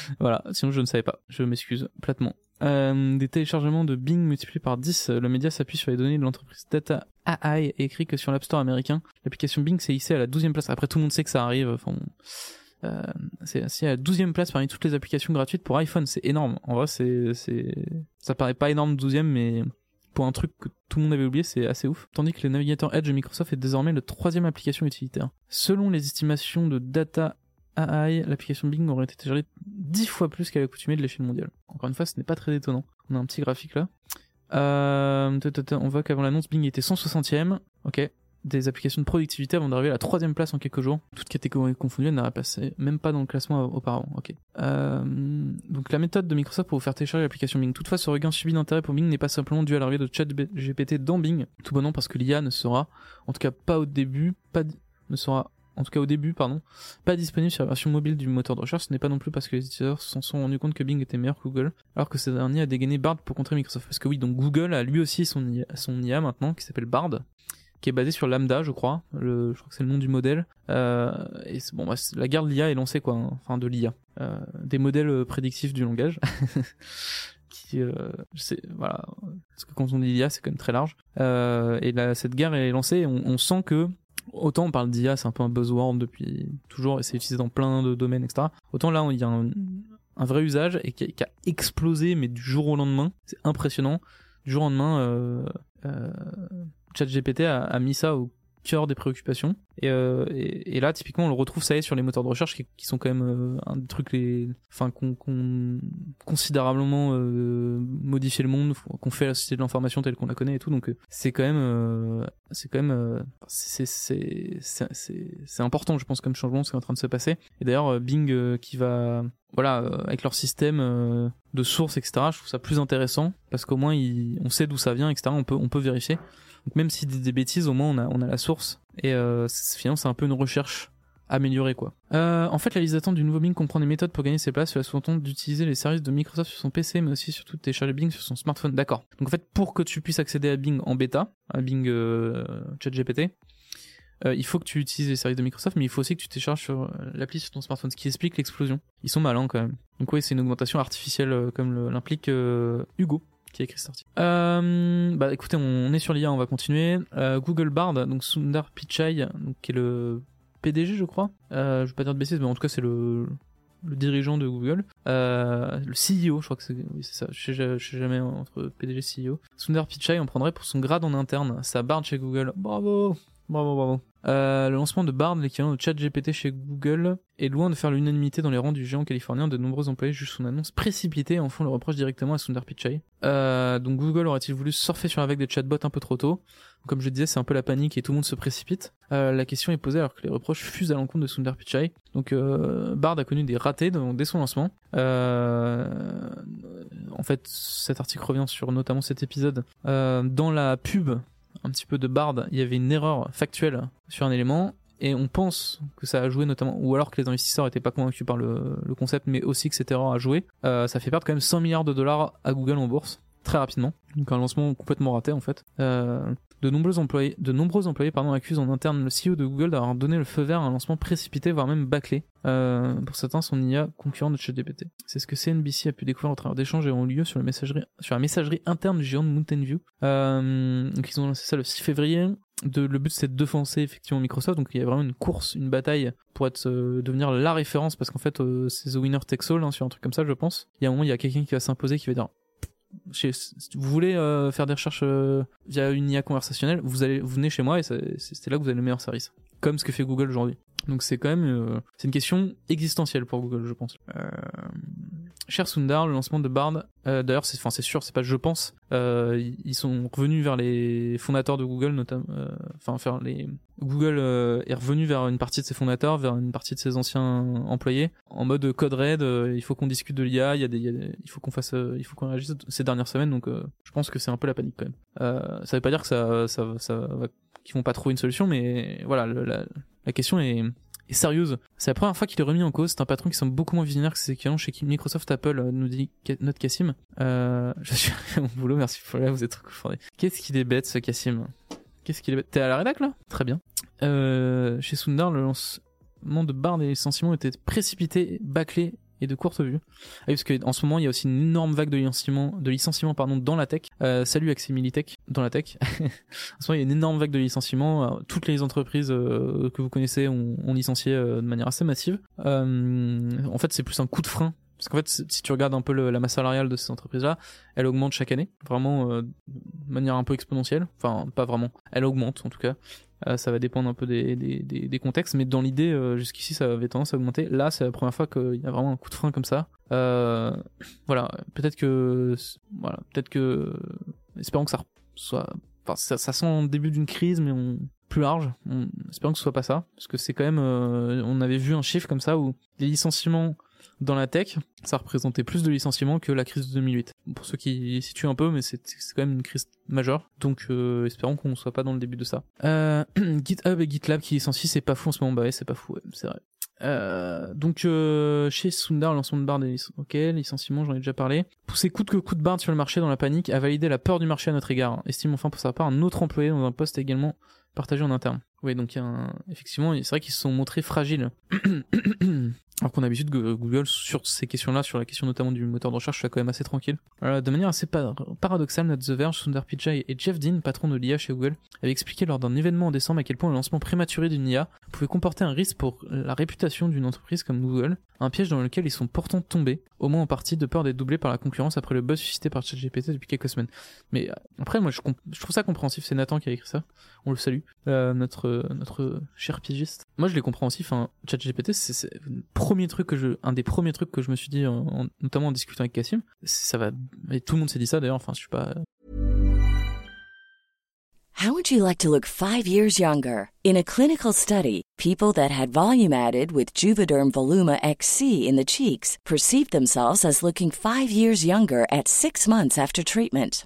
Speaker 3: [laughs] voilà. Sinon je ne savais pas. Je m'excuse platement. Euh, des téléchargements de Bing multipliés par 10, le média s'appuie sur les données de l'entreprise Data AI et écrit que sur l'App Store américain, l'application Bing s'est hissée à la 12e place. Après tout le monde sait que ça arrive, enfin. Euh, c'est à la 12e place parmi toutes les applications gratuites pour iPhone, c'est énorme. En vrai, c'est c'est ça paraît pas énorme 12e mais pour un truc que tout le monde avait oublié, c'est assez ouf. Tandis que le navigateur Edge de Microsoft est désormais le troisième application utilitaire. Selon les estimations de Data AI, l'application Bing aurait été téléchargée 10 fois plus qu'à l'accoutumée de l'échelle mondiale. Encore une fois, ce n'est pas très étonnant. On a un petit graphique là. Euh, on voit qu'avant l'annonce, Bing était 160ème. Ok. Des applications de productivité avant d'arriver à la troisième place en quelques jours. Toutes catégories confondues, elle n'a passé même pas dans le classement auparavant. Ok. Euh, donc la méthode de Microsoft pour vous faire télécharger l'application Bing. Toutefois, ce regain subi d'intérêt pour Bing n'est pas simplement dû à l'arrivée de ChatGPT dans Bing. Tout bonnement parce que l'IA ne sera, en tout cas pas au début, pas ne sera en tout cas au début, pardon, pas disponible sur la version mobile du moteur de recherche. Ce n'est pas non plus parce que les utilisateurs s'en sont rendus compte que Bing était meilleur que Google, alors que ce dernier a dégainé Bard pour contrer Microsoft. Parce que oui, donc Google a lui aussi son IA, son IA maintenant, qui s'appelle Bard, qui est basé sur Lambda, je crois. Je crois que c'est le nom du modèle. Euh, et bon, bah, la guerre de l'IA est lancée, quoi. hein. Enfin, de l'IA. Euh, des modèles euh, prédictifs du langage. [laughs] qui, euh, je voilà. Parce que quand on dit IA, c'est quand même très large. Euh, et là, cette guerre est lancée. On sent que autant on parle d'IA, c'est un peu un buzzword depuis toujours, et c'est utilisé dans plein de domaines, etc. Autant là, il y a un, vrai usage et qui a, explosé, mais du jour au lendemain, c'est impressionnant. Du jour au lendemain, euh, euh, ChatGPT a mis ça au cœur des préoccupations. Et, euh, et, là, typiquement, on le retrouve, ça y est, sur les moteurs de recherche qui, sont quand même euh, un des trucs les, enfin, qu'on, qu'on considérablement euh, modifié le monde, qu'on fait la société de l'information telle qu'on la connaît et tout. Donc, euh, c'est quand même, c'est quand même, c'est, c'est, important, je pense, comme changement, ce qui est en train de se passer. Et d'ailleurs, Bing qui va, voilà, avec leur système de sources, etc. Je trouve ça plus intéressant parce qu'au moins, on sait d'où ça vient, etc. On peut, on peut vérifier. Donc même si des, des bêtises, au moins on a, on a la source. Et euh, finalement, c'est un peu une recherche améliorée, quoi. Euh, en fait, la liste d'attente du nouveau Bing comprend des méthodes pour gagner ses places. Cela sous-entend d'utiliser les services de Microsoft sur son PC, mais aussi surtout de télécharger Bing sur son smartphone. D'accord. Donc en fait, pour que tu puisses accéder à Bing en bêta, à Bing euh, ChatGPT, il faut que tu utilises les services de Microsoft, mais il faut aussi que tu télécharges sur l'appli sur ton smartphone, ce qui explique l'explosion. Ils sont malins quand même. Donc oui, c'est une augmentation artificielle comme l'implique Hugo qui a écrit cet article. Bah écoutez, on est sur l'IA, on va continuer. Euh, Google Bard, donc Sundar Pichai, donc, qui est le PDG, je crois. Euh, je vais pas dire de bêtises, mais en tout cas c'est le dirigeant de Google, euh, le CEO, je crois que c'est oui, ça, je sais, je sais jamais entre PDG et CEO. Sundar Pichai en prendrait pour son grade en interne, sa Bard chez Google. Bravo, bravo, bravo. Euh, le lancement de Bard, l'équivalent de ChatGPT chez Google, est loin de faire l'unanimité dans les rangs du géant californien. De nombreux employés jugent son annonce précipitée et en font le reproche directement à Sundar Pichai. Euh, donc Google aurait-il voulu surfer sur la vague des chatbots un peu trop tôt? Comme je disais, c'est un peu la panique et tout le monde se précipite. Euh, la question est posée alors que les reproches fusent à l'encontre de Sundar Pichai. Donc Bard a connu des ratés dès son lancement. En fait, cet article revient sur notamment cet épisode. Dans la pub un petit peu de Bard, il y avait une erreur factuelle sur un élément et on pense que ça a joué notamment, ou alors que les investisseurs étaient pas convaincus par le, le concept, mais aussi que cette erreur a joué. Euh, ça fait perdre quand même 100 milliards de dollars à Google en bourse très rapidement. Donc un lancement complètement raté en fait. Euh, de nombreux employés, de nombreux employés pardon, accusent en interne le CEO de Google d'avoir donné le feu vert à un lancement précipité, voire même bâclé. Euh, pour certains, son IA concurrent de ChatGPT. C'est ce que CNBC a pu découvrir au travers d'échanges ayant eu lieu sur, le messagerie, sur la messagerie interne du géant de Mountain View. Euh, donc ils ont lancé ça le 6 février. De, le but c'est de défoncer effectivement Microsoft, donc il y a vraiment une course, une bataille pour être devenir la référence parce qu'en fait c'est the winner takes all hein, sur un truc comme ça je pense. Il y a un moment il y a quelqu'un qui va s'imposer qui va dire si vous voulez euh, faire des recherches euh, via une IA conversationnelle, vous allez, vous venez chez moi et c'est là que vous avez le meilleur service. Comme ce que fait Google aujourd'hui. Donc c'est quand même euh, c'est une question existentielle pour Google, je pense. Euh, cher Sundar, le lancement de Bard, euh, d'ailleurs c'est enfin c'est sûr, c'est pas je pense, euh, ils sont revenus vers les fondateurs de Google notamment enfin faire les Google est revenu vers une partie de ses fondateurs, vers une partie de ses anciens employés en mode code red, il faut qu'on discute de l'IA, il, y a des- il faut qu'on fasse il faut qu'on réagisse ces dernières semaines donc je pense que c'est un peu la panique quand même. ça veut pas dire que ça ça ça va qu'ils vont pas trouver une solution mais voilà la la question est, sérieuse. C'est la première fois qu'il est remis en cause. C'est un patron qui semble beaucoup moins visionnaire que ses équivalents chez qui Microsoft, Apple, euh, nous dit notre Cassim. Euh, [laughs] je suis à mon boulot, merci pour là, vous êtes trop. Qu'est-ce qu'il est bête ce Cassim Qu'est-ce qu'il est bête? T'es à la rédac là? Très bien. Euh, chez Sundar, le lancement de barre des licenciements était précipité, bâclé de courte vue. Ah parce qu'en ce moment, il y a aussi une énorme vague de licenciements, de licenciements pardon, dans la tech. Euh, salut Axel Militech, dans la tech. [laughs] en ce moment, il y a une énorme vague de licenciements. Alors, toutes les entreprises euh, que vous connaissez ont, licencié euh, de manière assez massive. Euh, en fait, c'est plus un coup de frein. Parce qu'en fait, si tu regardes un peu la masse salariale de ces entreprises-là, elle augmente chaque année, vraiment euh, de manière un peu exponentielle. Enfin, pas vraiment. Elle augmente en tout cas. Euh, ça va dépendre un peu des, des, des, des contextes, mais dans l'idée, euh, jusqu'ici, ça avait tendance à augmenter. Là, c'est la première fois qu'il y a vraiment un coup de frein comme ça. Euh, voilà, peut-être que, voilà, peut-être que, espérons que ça soit, enfin, ça, ça sent le début d'une crise, mais on, plus large. On, espérons que ce soit pas ça, parce que c'est quand même, euh, on avait vu un chiffre comme ça où les licenciements dans la tech, ça représentait plus de licenciements que la crise de 2008. Pour ceux qui situent un peu, mais c'est quand même une crise majeure. Donc euh, espérons qu'on soit pas dans le début de ça. Euh, [clears throat] GitHub et GitLab qui licencient, c'est pas fou en ce moment. Bah ouais, c'est pas fou, c'est vrai. Euh, donc euh, chez Sundar, lancement de barre des lic- ok, licenciement, j'en ai déjà parlé. Pousser coûte que coûte barre sur le marché dans la panique, a validé la peur du marché à notre égard. Estime enfin pour sa part un autre employé dans un poste également partagé en interne. Oui, donc un... effectivement, c'est vrai qu'ils se sont montrés fragiles. [clears throat] Alors qu'on a l'habitude que Google, sur ces questions-là, sur la question notamment du moteur de recherche, soit quand même assez tranquille. Euh, de manière assez par- paradoxale, notre The Verge, Sundar Pichai et Jeff Dean, patron de l'IA chez Google, avaient expliqué lors d'un événement en décembre à quel point le lancement prématuré d'une IA pouvait comporter un risque pour la réputation d'une entreprise comme Google, un piège dans lequel ils sont pourtant tombés, au moins en partie de peur d'être doublés par la concurrence après le buzz suscité par ChatGPT depuis quelques semaines. Mais euh, après, moi, je, trouve ça compréhensif. C'est Nathan qui a écrit ça. On le salue, euh, notre notre cher piégiste. Moi, je comprends aussi. Enfin, ChatGPT, c'est c'est le premier truc que je, un des premiers trucs que je me suis dit, en- en- notamment en discutant avec Cassim. Ça va. Et tout le monde s'est dit ça d'ailleurs. Enfin, je suis pas.
Speaker 4: How would you like to look five years younger? In a clinical study, people that had volume added with Juvederm Voluma XC in the cheeks perceived themselves as looking five years younger at six months after treatment.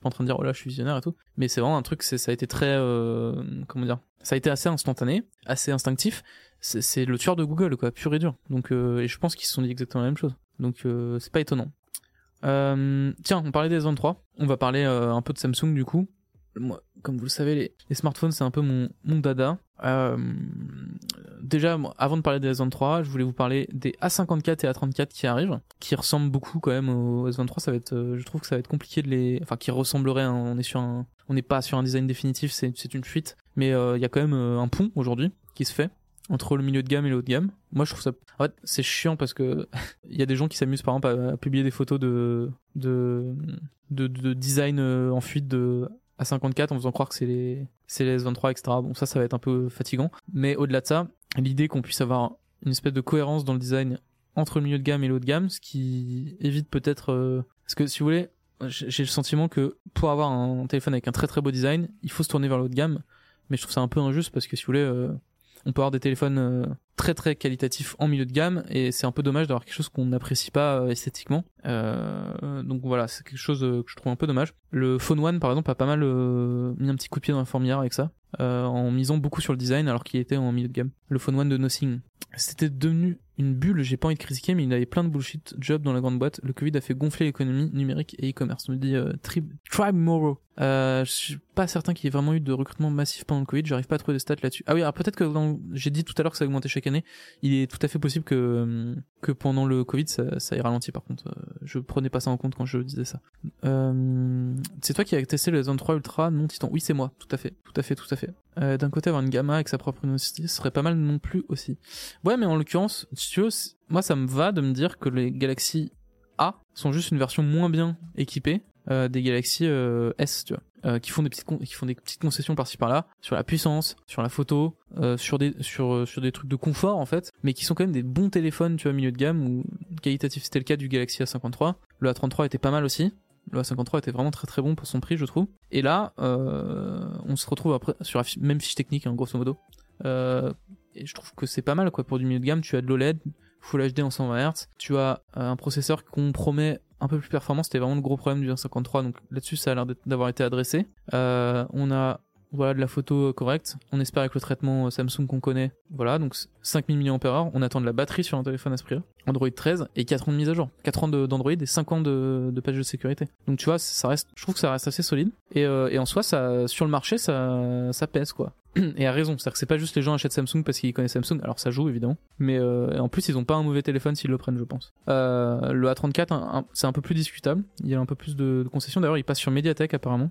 Speaker 3: Pas en train de dire oh là je suis visionnaire et tout, mais c'est vraiment un truc. Ça a été très euh, comment dire. Ça a été assez instantané, assez instinctif. C'est le tueur de Google quoi, pur et dur. Donc euh, et je pense qu'ils se sont dit exactement la même chose. Donc euh, c'est pas étonnant. Tiens, on parlait des S23. On va parler un peu de Samsung du coup. Comme vous le savez, les, smartphones c'est un peu mon, dada. Euh, déjà, avant de parler des S23, je voulais vous parler des A54 et A34 qui arrivent, qui ressemblent beaucoup quand même aux S23. Ça va être, euh, je trouve que ça va être compliqué de les, enfin, qui ressembleraient. hein, on est sur un, on n'est pas sur un design définitif, c'est une fuite, mais euh, il y a quand même un pont aujourd'hui qui se fait entre le milieu de gamme et le haut de gamme. Moi, je trouve ça. En fait, c'est chiant parce que [laughs] il y a des gens qui s'amusent par exemple à, publier des photos de de de, de design en fuite de à 54 en faisant croire que c'est les c'est les S23 etc. Bon, ça, ça va être un peu fatigant. Mais au-delà de ça, l'idée qu'on puisse avoir une espèce de cohérence dans le design entre le milieu de gamme et le haut de gamme, ce qui évite peut-être euh, parce que si vous voulez, j'ai le sentiment que pour avoir un téléphone avec un très très beau design, il faut se tourner vers le haut de gamme. Mais je trouve ça un peu injuste parce que si vous voulez, euh, on peut avoir des téléphones euh, très très qualitatifs en milieu de gamme et c'est un peu dommage d'avoir quelque chose qu'on n'apprécie pas euh, esthétiquement. Euh, donc voilà, c'est quelque chose que je trouve un peu dommage. Le Phone One par exemple a pas mal euh, mis un petit coup de pied dans la fourmilière avec ça, euh, en misant beaucoup sur le design alors qu'il était en milieu de gamme. Le Phone One de Nothing. C'était devenu une bulle, j'ai pas envie de critiquer, mais il avait plein de bullshit jobs dans la grande boîte. Le Covid a fait gonfler l'économie numérique et e-commerce. On me dit euh, Tribe, Tribe Morrow. Euh, je suis pas certain qu'il y ait vraiment eu de recrutement massif pendant le Covid. J'arrive pas à trouver de stats là-dessus. Ah oui, alors peut-être que j'ai dit tout à l'heure que ça augmentait chaque année. Il est tout à fait possible que euh, que pendant le Covid ça, ça ait ralenti. Par contre, Euh, je prenais pas ça en compte quand je disais ça. Euh, c'est toi qui as testé le S23 Ultra non Titan. Oui, c'est moi. Tout à fait, tout à fait, tout à fait. Euh, D'un côté, avoir une gamma avec sa propre luminosité serait pas mal non plus aussi. Ouais, mais en l'occurrence, si tu moi ça me va de me dire que les Galaxy A sont juste une version moins bien équipée euh, des Galaxy euh, S, tu vois. Qui font des petites qui font des petites concessions par-ci par-là sur la puissance, sur la photo, sur des sur sur des trucs de confort en fait, mais qui sont quand même des bons téléphones, tu vois, milieu de gamme ou qualitatif. C'était le cas du Galaxy A53. Le A33 était pas mal aussi. Le A53 était vraiment très très bon pour son prix, je trouve. Et là, euh, on se retrouve après sur la même fiche technique, hein, grosso modo. Euh, et je trouve que c'est pas mal quoi pour du milieu de gamme. Tu as de l'OLED, Full HD en 120 Hz. Tu as euh, un processeur qu'on promet un peu plus performant. C'était vraiment le gros problème du 153. Donc là-dessus, ça a l'air d'avoir été adressé. On a voilà de la photo correcte. On espère avec le traitement Samsung qu'on connaît. Voilà, donc 5000 mAh. On attend de la batterie sur un téléphone à ce prix-là. Android 13 et 4 ans de mise à jour. 4 ans d'Android et 5 ans de, de patch de sécurité. Donc tu vois, ça reste, je trouve que ça reste assez solide. Et, euh, et en soi, ça, sur le marché, ça, ça pèse quoi. [clears throat] Et à raison, c'est-à-dire que c'est pas juste les gens achètent Samsung parce qu'ils connaissent Samsung, alors ça joue évidemment, mais euh, en plus ils ont pas un mauvais téléphone s'ils le prennent, je pense. Euh, le A34, un- un- c'est un peu plus discutable, il y a un peu plus de, concessions. D'ailleurs, il passe sur Mediatek apparemment.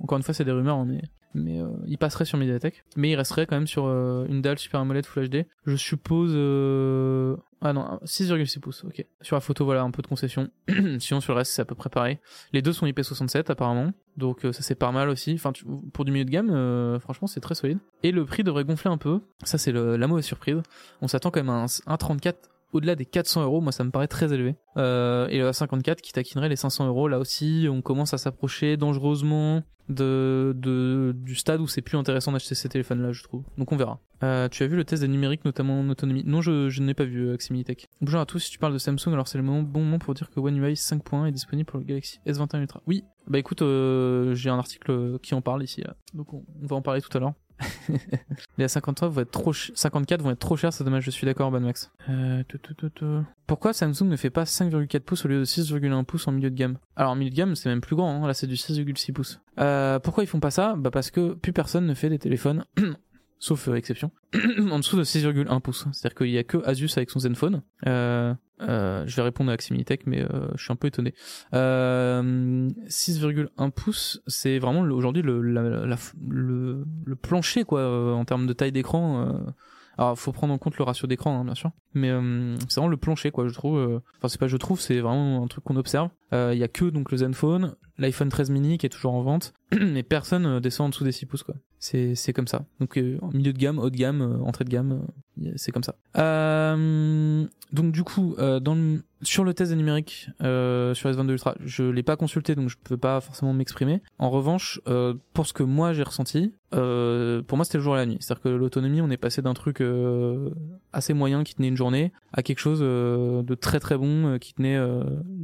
Speaker 3: Encore une fois c'est des rumeurs, hein, mais mais euh, il passerait sur Mediatek, mais il resterait quand même sur euh, une dalle Super AMOLED Full HD. Je suppose euh... ah non 6,6 pouces, ok. Sur la photo, voilà un peu de concession. [clears throat] Sinon sur le reste c'est à peu près pareil. Les deux sont IP67 apparemment, donc euh, ça c'est pas mal aussi. Enfin pour du milieu de gamme, euh, franchement c'est très solide. Et le prix devrait gonfler un peu. Ça c'est la mauvaise surprise. On s'attend quand même à un, un 34 au-delà des 400 euros, moi ça me paraît très élevé. Euh, et le A54 qui taquinerait les 500 euros, là aussi on commence à s'approcher dangereusement de, du stade où c'est plus intéressant d'acheter ces téléphones-là, je trouve. Donc on verra. Euh, tu as vu le test des numériques, notamment en autonomie Non, je, je n'ai pas vu euh, Aximilitech. Bonjour à tous, si tu parles de Samsung, alors c'est le moment, bon moment pour dire que One UI 5.1 est disponible pour le Galaxy S21 Ultra. Oui, bah écoute, euh, j'ai un article qui en parle ici, donc on, on va en parler tout à l'heure. [laughs] les A53 vont être trop ch- 54 vont être trop chers, c'est dommage, je suis d'accord, Ban Max. Euh, tout, tout, tout, tout. Pourquoi Samsung ne fait pas 5,4 pouces au lieu de 6,1 pouces en milieu de gamme? Alors en milieu de gamme, c'est même plus grand, hein. là c'est du 6,6 pouces. Euh, pourquoi ils font pas ça? Bah parce que plus personne ne fait des téléphones, [clears throat] sauf euh, exception, [clears throat] en dessous de 6,1 pouces. C'est-à-dire qu'il y a que Asus avec son Zenfone. Euh, euh, je vais répondre à Aximilitech, mais euh, je suis un peu étonné. Euh, 6,1 pouces, c'est vraiment aujourd'hui le, le, plancher quoi euh, en termes de taille d'écran. euh. Alors faut prendre en compte le ratio d'écran hein, bien sûr, mais euh, c'est vraiment le plancher quoi je trouve. euh. Enfin c'est pas je trouve, c'est vraiment un truc qu'on observe. Euh, Il y a que donc le Zenfone, l'iPhone 13 mini qui est toujours en vente, [clears throat] mais personne euh, descend en dessous des 6 pouces quoi. C'est c'est comme ça. Donc euh, milieu de gamme, haut de gamme, euh, entrée de gamme, euh, c'est comme ça. Donc du coup, dans sur le test des numériques euh, sur S22 Ultra, je l'ai pas consulté donc je peux pas forcément m'exprimer. En revanche, pour ce que moi j'ai ressenti, pour moi c'était le jour et la nuit. C'est-à-dire que l'autonomie, on est passé d'un truc assez moyen qui tenait une journée à quelque chose de très très bon qui tenait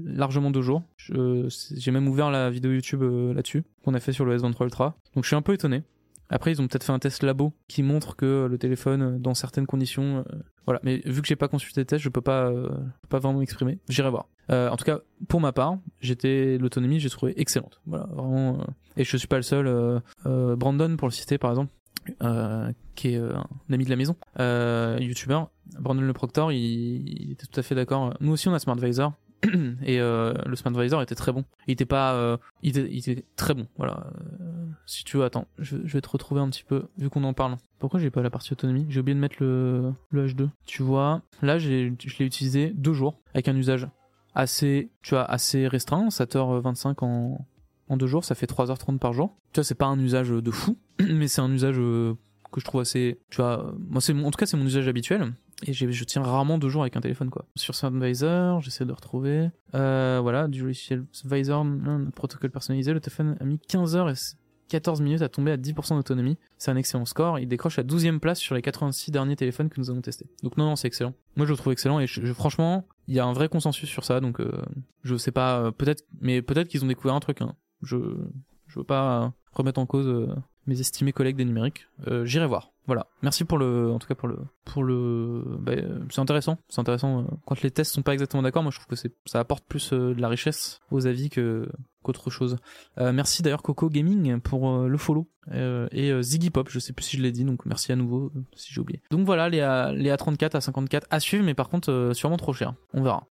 Speaker 3: largement deux jours. J'ai même ouvert la vidéo YouTube euh, là-dessus qu'on a fait sur le S23 Ultra. Donc je suis un peu étonné. Après, ils ont peut-être fait un test labo qui montre que le téléphone, euh, dans certaines conditions, euh, voilà. Mais vu que j'ai pas consulté le test, je peux pas, euh, pas vraiment m'exprimer. J'irai voir. Euh, en tout cas, pour ma part, j'étais l'autonomie, j'ai trouvé excellente. Voilà, vraiment. euh, et je suis pas le seul. euh, euh, Brandon, pour le citer par exemple, euh, qui est euh, un ami de la maison, euh, youtubeur, Brandon Le Proctor, il, il était tout à fait d'accord. Nous aussi, on a SmartVisor. Et euh, le SmartVisor était très bon. Il était pas, euh, il, était, très bon. Voilà. Euh, si tu veux, attends, je, vais te retrouver un petit peu vu qu'on en parle. Pourquoi j'ai pas la partie autonomie? J'ai oublié de mettre le, le H2. Tu vois, là, je l'ai utilisé deux jours avec un usage assez, tu vois, assez restreint, 7h25 en, en deux jours, ça fait 3h30 par jour. Tu vois, c'est pas un usage de fou, [clears throat] mais c'est un usage que je trouve assez, tu vois, moi en tout cas c'est mon usage habituel. Et je tiens rarement deux jours avec un téléphone quoi. Sur SmartVisor, j'essaie de retrouver. Euh, voilà, du logiciel Visor, protocole personnalisé, le téléphone a mis 15 heures et 14 minutes à tomber à 10% d'autonomie. C'est un excellent score. Il décroche la 12e place sur les 86 derniers téléphones que nous avons testés. Donc non, non, c'est excellent. Moi, je le trouve excellent et franchement, il y a un vrai consensus sur ça. Donc, euh, je sais pas, euh, peut-être, mais peut-être qu'ils ont découvert un truc. Hein. Je, je veux pas euh, remettre en cause euh, mes estimés collègues des numériques. Euh, J'irai voir. Voilà. Merci pour le, en tout cas pour le, pour le, bah, euh, c'est intéressant. C'est intéressant euh, quand les tests sont pas exactement d'accord. Moi, je trouve que c'est, ça apporte plus euh, de la richesse aux avis que qu'autre chose. Euh, merci d'ailleurs Coco Gaming pour euh, le follow Euh, et Ziggy Pop. Je sais plus si je l'ai dit, donc merci à nouveau si j'ai oublié. Donc voilà les A, les A34 à 54 à suivre, mais par contre sûrement trop cher. On verra.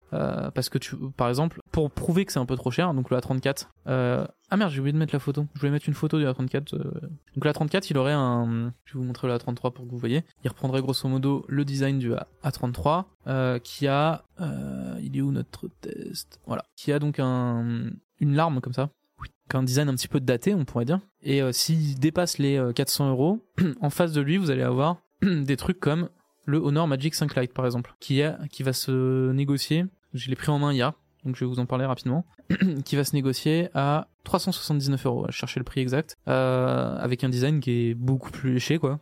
Speaker 3: Parce que tu, par exemple, pour prouver que c'est un peu trop cher, donc le A34. Euh, ah merde, j'ai oublié de mettre la photo. Je voulais mettre une photo du A34. euh. Donc le A34, il aurait un. Je vais vous montrer le A33 pour que vous voyez. Il reprendrait grosso modo le design du A- A33, euh, qui a. il est où notre test? Voilà. Qui a donc un une larme comme ça. Un design un petit peu daté, on pourrait dire. Et euh, s'il dépasse les euh, 400 euros, [clears throat] en face de lui, vous allez avoir [clears throat] des trucs comme le Honor Magic 5 Lite par exemple, qui, qui va se négocier. Je l'ai pris en main hier, donc je vais vous en parler rapidement. [clears throat] qui va se négocier à 379 euros. Je chercher le prix exact, euh, avec un design qui est beaucoup plus léché, quoi,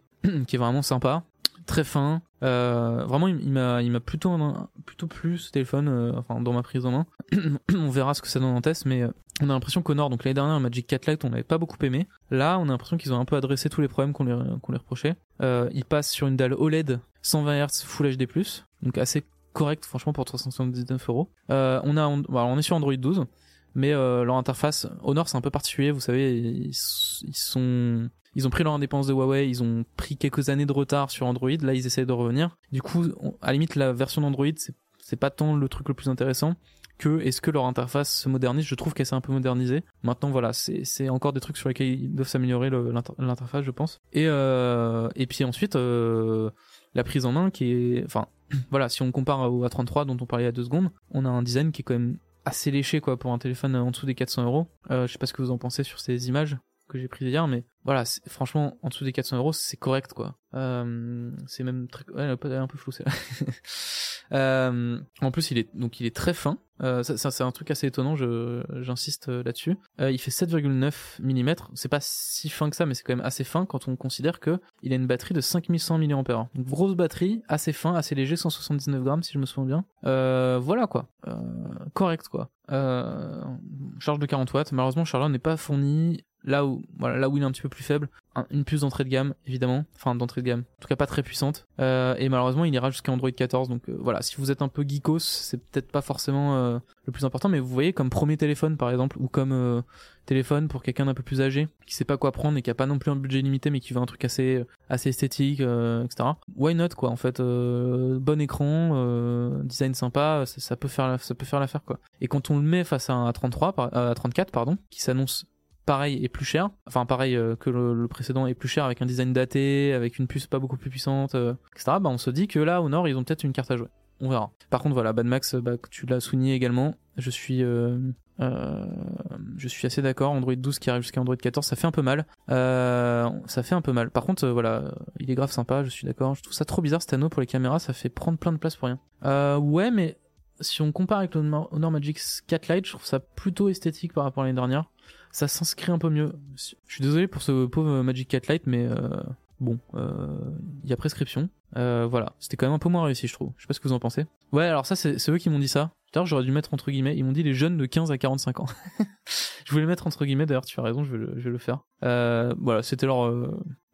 Speaker 3: qui est vraiment sympa, très fin. Euh, vraiment, il, m'a, il m'a plutôt, plutôt plu ce téléphone, euh, enfin dans ma prise en main. [clears throat] on verra ce que ça donne en test, mais euh, on a l'impression qu'Honor, donc l'année dernière, Magic 4 Lite, on l'avait pas beaucoup aimé. Là, on a l'impression qu'ils ont un peu adressé tous les problèmes qu'on lui, qu'on lui reprochait. Euh, il passe sur une dalle OLED 120 Hz Full HD+, donc assez correct, franchement, pour 379 euros. On bah, on est sur Android 12, mais leur interface Honor, c'est un peu particulier. Vous savez, ils, ils sont ils ont pris leur indépendance de Huawei, ils ont pris quelques années de retard sur Android, là ils essaient de revenir. Du coup, à la limite, la version d'Android, c'est, pas tant le truc le plus intéressant que est-ce que leur interface se modernise. Je trouve qu'elle s'est un peu modernisée. Maintenant, voilà, c'est, encore des trucs sur lesquels ils doivent s'améliorer l'interface, je pense. Et, euh, puis ensuite, euh, la prise en main qui est. Enfin, [clears throat] voilà, si on compare au A33 dont on parlait il y a deux secondes, on a un design qui est quand même assez léché quoi pour un téléphone en dessous des 400 euros. Euh, je sais pas ce que vous en pensez sur ces images que j'ai prises hier, mais voilà, franchement, en dessous des 400 euros, c'est correct quoi. Euh, c'est même très, ouais, un peu flou c'est [laughs] euh, en plus, il est donc il est très fin. Euh, c'est un truc assez étonnant. Je, j'insiste euh, là-dessus. Il fait 7,9 mm. C'est pas si fin que ça, mais c'est quand même assez fin quand on considère que il a une batterie de 5100 mAh. Donc grosse batterie, assez fin, assez léger, 179 grammes si je me souviens bien. Voilà quoi. Correct quoi. Charge de 40 watts. Malheureusement, chargeur n'est pas fourni là où voilà là où il est un petit peu plus faible. Un- une puce d'entrée de gamme évidemment. Enfin d'entrée de gamme. En tout cas pas très puissante. Euh, et malheureusement il ira jusqu'à Android 14 donc euh, voilà. Si vous êtes un peu geekos c'est peut-être pas forcément euh, le plus important. Mais vous voyez comme premier téléphone par exemple ou comme euh, téléphone pour quelqu'un d'un peu plus âgé qui sait pas quoi prendre et qui a pas non plus un budget limité mais qui veut un truc assez assez esthétique euh, etc why not quoi en fait euh, bon écran euh, design sympa ça, peut faire ça peut faire l'affaire quoi. Et quand on le met face à un A33 par- euh, à 34 pardon qui s'annonce pareil et plus cher, enfin pareil euh, que le, précédent est plus cher avec un design daté, avec une puce pas beaucoup plus puissante, euh, etc. Bah on se dit que là au nord ils ont peut-être une carte à jouer. On verra. Par contre voilà, Bad Max, bah, tu l'as souligné également. Je suis, euh, euh, je suis assez d'accord. Android 12 qui arrive jusqu'à Android 14, ça fait un peu mal. Euh, ça fait un peu mal. Par contre euh, voilà, il est grave sympa. Je suis d'accord. Je trouve ça trop bizarre cet anneau pour les caméras, ça fait prendre plein de place pour rien. Euh, ouais mais si on compare avec le Honor Honor Magic 4 Lite, je trouve ça plutôt esthétique par rapport à l'année dernière ça s'inscrit un peu mieux. Je suis désolé pour ce pauvre Magic Cat Light, mais euh, bon, euh, il y a prescription. Euh, voilà, c'était quand même un peu moins réussi, je trouve. Je sais pas ce que vous en pensez. Ouais, alors ça, c'est eux qui m'ont dit ça. D'ailleurs, j'aurais dû mettre entre guillemets. Ils m'ont dit les jeunes de 15 à 45 ans. [laughs] je voulais mettre entre guillemets. D'ailleurs, tu as raison, je vais le, je vais le faire. Voilà, c'était leur.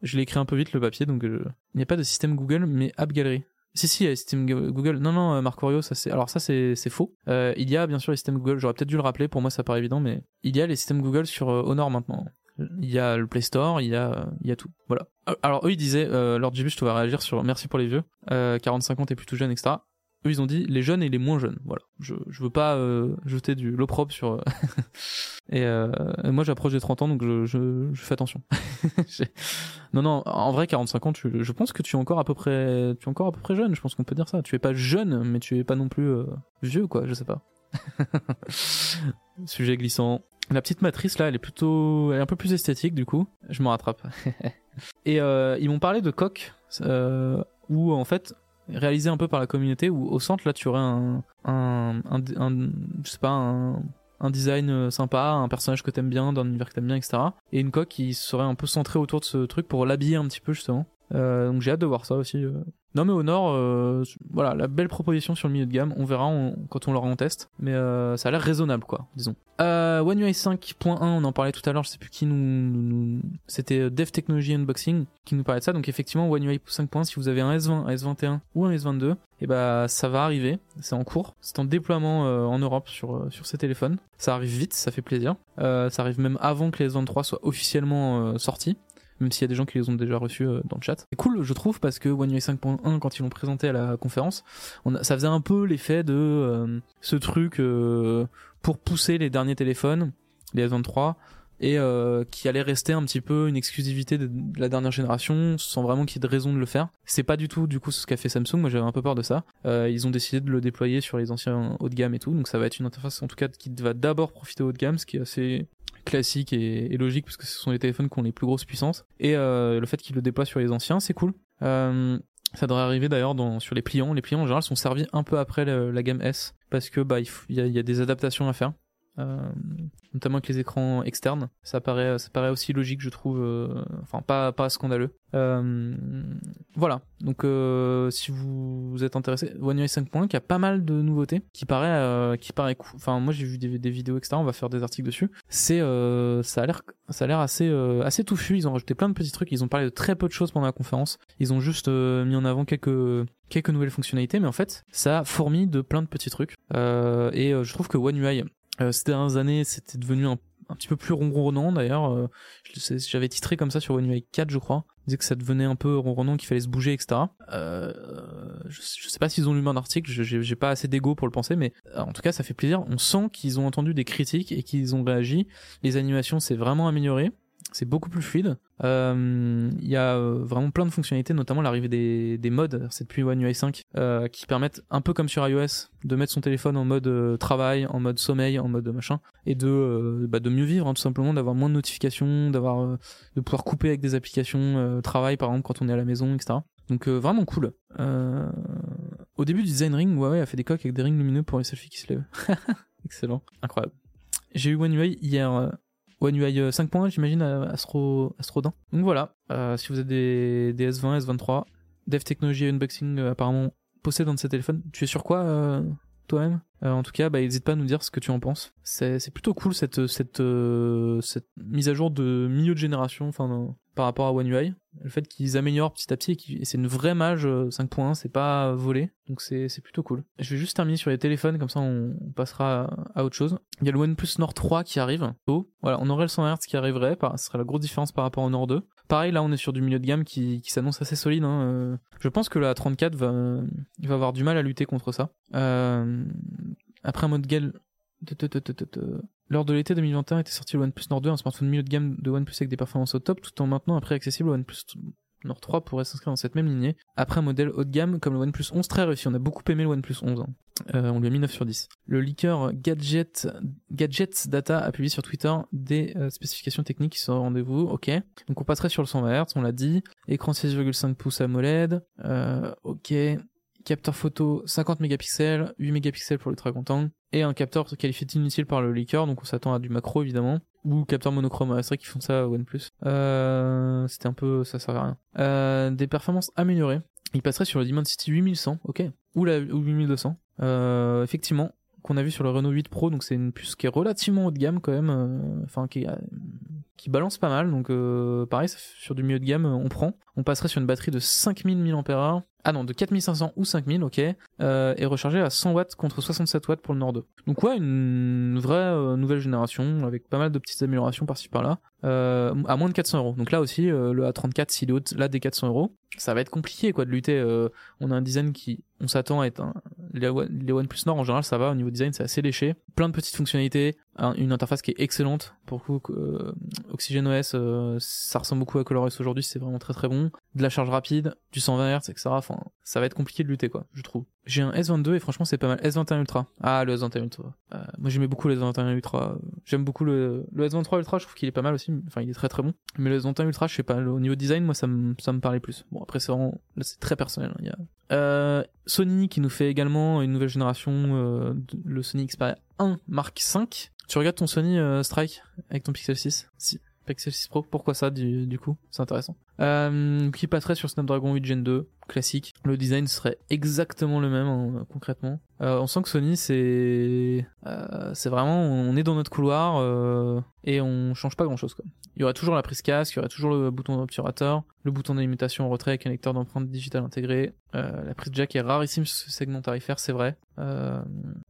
Speaker 3: je l'ai écrit un peu vite le papier, donc il n'y a pas de système Google, mais App Gallery. Si si, il y a le système Go- Google. Non non, euh, Marc Orio, ça c'est. Alors ça c'est c'est faux. Euh, il y a bien sûr les systèmes Google. J'aurais peut-être dû le rappeler. Pour moi, ça paraît évident, mais il y a les systèmes Google sur euh, Honor maintenant. Il y a le Play Store, il y a, il y a tout. Voilà. Euh, Alors eux ils disaient, euh, Lord Jibu, je te réagir sur merci pour les vieux, euh, 45 ans t'es plutôt jeune, etc. eux ils ont dit les jeunes et les moins jeunes. Voilà, je je veux pas euh, jeter du l'opprobre sur. euh, [laughs] et, euh, et moi j'approche des 30 ans donc je fais attention. [laughs] Non non, en vrai 45 ans, je pense que tu es encore à peu près tu es encore à peu près jeune. Je pense qu'on peut dire ça. Tu es pas jeune mais tu es pas non plus euh, vieux quoi. Je sais pas. [laughs] Sujet glissant. La petite matrice là, elle est plutôt, elle est un peu plus esthétique du coup. Je m'en rattrape. Et ils m'ont parlé de coq, où en fait réalisé un peu par la communauté, où au centre là tu aurais un, un, je sais pas un, design euh, sympa, un personnage que t'aimes bien, d'un univers que t'aimes bien, etc. Et une coque qui serait un peu centrée autour de ce truc pour l'habiller un petit peu justement. Euh, donc j'ai hâte de voir ça aussi. Non mais au nord, euh, voilà, la belle proposition sur le milieu de gamme. On verra quand on l'aura en test, mais euh, ça a l'air raisonnable quoi, disons. Euh, One UI 5.1, on en parlait tout à l'heure, je sais plus qui nous, nous- c'était euh, Dev Technology Unboxing qui nous parlait de ça. Donc effectivement, One UI 5.1, si vous avez un S20, un S21 ou un S22, et bah ça va arriver, c'est en cours, c'est en déploiement en Europe sur sur ces téléphones. Ça arrive vite, ça fait plaisir. Ça arrive même avant que les S23 soient officiellement sortis même s'il y a des gens qui les ont déjà reçus euh, dans le chat. Cool, je trouve, parce que One UI 5.1, quand ils l'ont présenté à la conférence, ça faisait un peu l'effet de euh, ce truc euh, pour pousser les derniers téléphones, les S23, et qui allait rester un petit peu une exclusivité de, la dernière génération, sans vraiment qu'il y ait de raison de le faire. C'est pas du tout, du coup, ce qu'a fait Samsung. Moi, j'avais un peu peur de ça. Ils ont décidé de le déployer sur les anciens haut de gamme et tout, donc ça va être une interface, en tout cas, qui va d'abord profiter au haut de gamme, ce qui est assez classique et, logique parce que ce sont les téléphones qui ont les plus grosses puissances. Et euh, le fait qu'ils le déploient sur les anciens c'est cool. Euh, ça devrait arriver d'ailleurs sur les pliants. Les pliants en général sont servis un peu après la gamme S parce que bah il y a des adaptations à faire euh, notamment avec les écrans externes. Ça paraît ça paraît aussi logique je trouve euh, enfin pas pas scandaleux. Euh, voilà. Donc euh, si vous êtes intéressé One UI 5.1 qui a pas mal de nouveautés qui paraît euh, qui paraît cool enfin moi j'ai vu des, des vidéos etc on va faire des articles dessus. C'est euh, ça a l'air ça a l'air assez assez touffu. Ils ont rajouté plein de petits trucs. Ils ont parlé de très peu de choses pendant la conférence. Ils ont juste mis en avant quelques quelques nouvelles fonctionnalités mais en fait ça fourmille de plein de petits trucs. Euh, et je trouve que One UI ces dernières années c'était devenu un, un petit peu plus ronronnant d'ailleurs. Euh, je j'avais titré comme ça sur One UI 4 je crois. On disait que ça devenait un peu ronronnant qu'il fallait se bouger etc euh, je, je sais pas s'ils ont lu mon article je- j'ai pas assez d'ego pour le penser mais euh, en tout cas ça fait plaisir. On sent qu'ils ont entendu des critiques et qu'ils ont réagi. Les animations c'est vraiment amélioré c'est beaucoup plus fluide. Euh, il y a euh, vraiment plein de fonctionnalités notamment l'arrivée des, des modes c'est depuis One UI 5 euh, qui permettent un peu comme sur iOS de mettre son téléphone en mode travail en mode sommeil en mode machin et de bah, de mieux vivre hein, tout simplement d'avoir moins de notifications d'avoir de pouvoir couper avec des applications travail par exemple quand on est à la maison etc donc vraiment cool. Au début du design ring Huawei a fait des coques avec des rings lumineux pour les selfies qui se lèvent. [laughs] Excellent. Incroyable. J'ai eu One UI hier One UI 5.1 j'imagine à Astro Astrodin donc voilà euh, si vous avez des, des S20 S23 Dev Technology Unboxing euh, apparemment possède un de ces téléphones. Tu es sur quoi euh, toi-même? Euh, en tout cas bah n'hésite pas à nous dire ce que tu en penses. C'est plutôt cool cette cette euh, cette mise à jour de milieu de génération enfin par rapport à One UI le fait qu'ils améliorent petit à petit et, c'est une vraie mage euh, 5.1 c'est pas volé. Donc c'est plutôt cool. Je vais juste terminer sur les téléphones comme ça on, passera à, autre chose. Il y a le OnePlus Nord 3 qui arrive. Oh, voilà on aurait le 100 Hz qui arriverait ce serait la grosse différence par rapport au Nord 2 pareil là on est sur du milieu de gamme qui, s'annonce assez solide hein. euh, je pense que la 34 va avoir du mal à lutter contre ça. Euh, après un mode gale lors de l'été 2021 était sorti le OnePlus Nord 2, un smartphone milieu de gamme de OnePlus avec des performances au top, tout en maintenant un prix accessible au OnePlus Nord 3 pourrait s'inscrire dans cette même lignée. Après un modèle haut de gamme comme le OnePlus 11 très réussi, on a beaucoup aimé le OnePlus 11. hein. Euh, on lui a mis 9 sur 10. Le leaker Gadget, Gadgets Data a publié sur Twitter des euh, spécifications techniques qui sont au rendez-vous. Ok. Donc on passerait sur le 120 Hz, on l'a dit. Écran 6,5 pouces AMOLED. Euh, ok. Capteur photo 50 mégapixels, 8 mégapixels pour l'ultra angle, et un capteur qualifié d'inutile par le leaker, donc on s'attend à du macro évidemment, ou capteur monochrome, c'est vrai qu'ils font ça à OnePlus. Euh, c'était un peu, ça servait à rien. Euh, des performances améliorées, il passerait sur le Dimensity 8100, ok, ou la ou 8200. Euh, effectivement, qu'on a vu sur le Renault 8 Pro, donc c'est une puce qui est relativement haut de gamme quand même, euh, enfin qui, euh, qui balance pas mal, donc euh, pareil, sur du milieu de gamme, on prend. On passerait sur une batterie de 5000 mAh, ah non, de 4500 ou 5000, ok, euh, et rechargé à 100 watts contre 67 watts pour le Nord 2. Donc ouais, une vraie euh, nouvelle génération, avec pas mal de petites améliorations par-ci par-là. Euh, à moins de 400 euros. Donc là aussi, euh, le A34, s'il est au-delà des 400 euros, ça va être compliqué quoi de lutter. euh, on a un design qui, on s'attend à être un, les, One- les OnePlus Nord en général, ça va au niveau design, c'est assez léché. Plein de petites fonctionnalités, un- une interface qui est excellente. Pour coup, euh, OxygenOS, euh, ça ressemble beaucoup à ColorOS aujourd'hui, c'est vraiment très très bon. De la charge rapide, du 120 Hz, etc. Enfin, ça va être compliqué de lutter quoi, je trouve. J'ai un S22 et franchement c'est pas mal. S21 Ultra. Ah le S21 Ultra. Euh, moi j'aimais beaucoup le S21 Ultra. J'aime beaucoup le, le S23 Ultra, je trouve qu'il est pas mal aussi. Enfin il est très très bon. Mais le S21 Ultra, je sais pas, au niveau design, moi ça me ça me parlait plus. Bon après c'est vraiment, c'est très personnel. hein, y a... Euh, Sony qui nous fait également une nouvelle génération, euh, de- le Sony Xperia 1 Mark 5. Tu regardes ton Sony euh, Strike avec ton Pixel 6 Si. Pixel 6 Pro, pourquoi ça du, du coup? C'est intéressant. Euh, qui passerait sur Snapdragon 8 Gen 2, classique. Le design serait exactement le même hein, concrètement. Euh, on sent que Sony c'est euh, c'est vraiment on est dans notre couloir euh, et on change pas grand chose quoi. Il y aurait toujours la prise casque, il y aurait toujours le bouton d'obturateur, le bouton d'alimentation en retrait avec un lecteur d'empreinte digitale intégré. Euh, la prise jack est rarissime sur ce segment tarifaire, c'est vrai. Euh...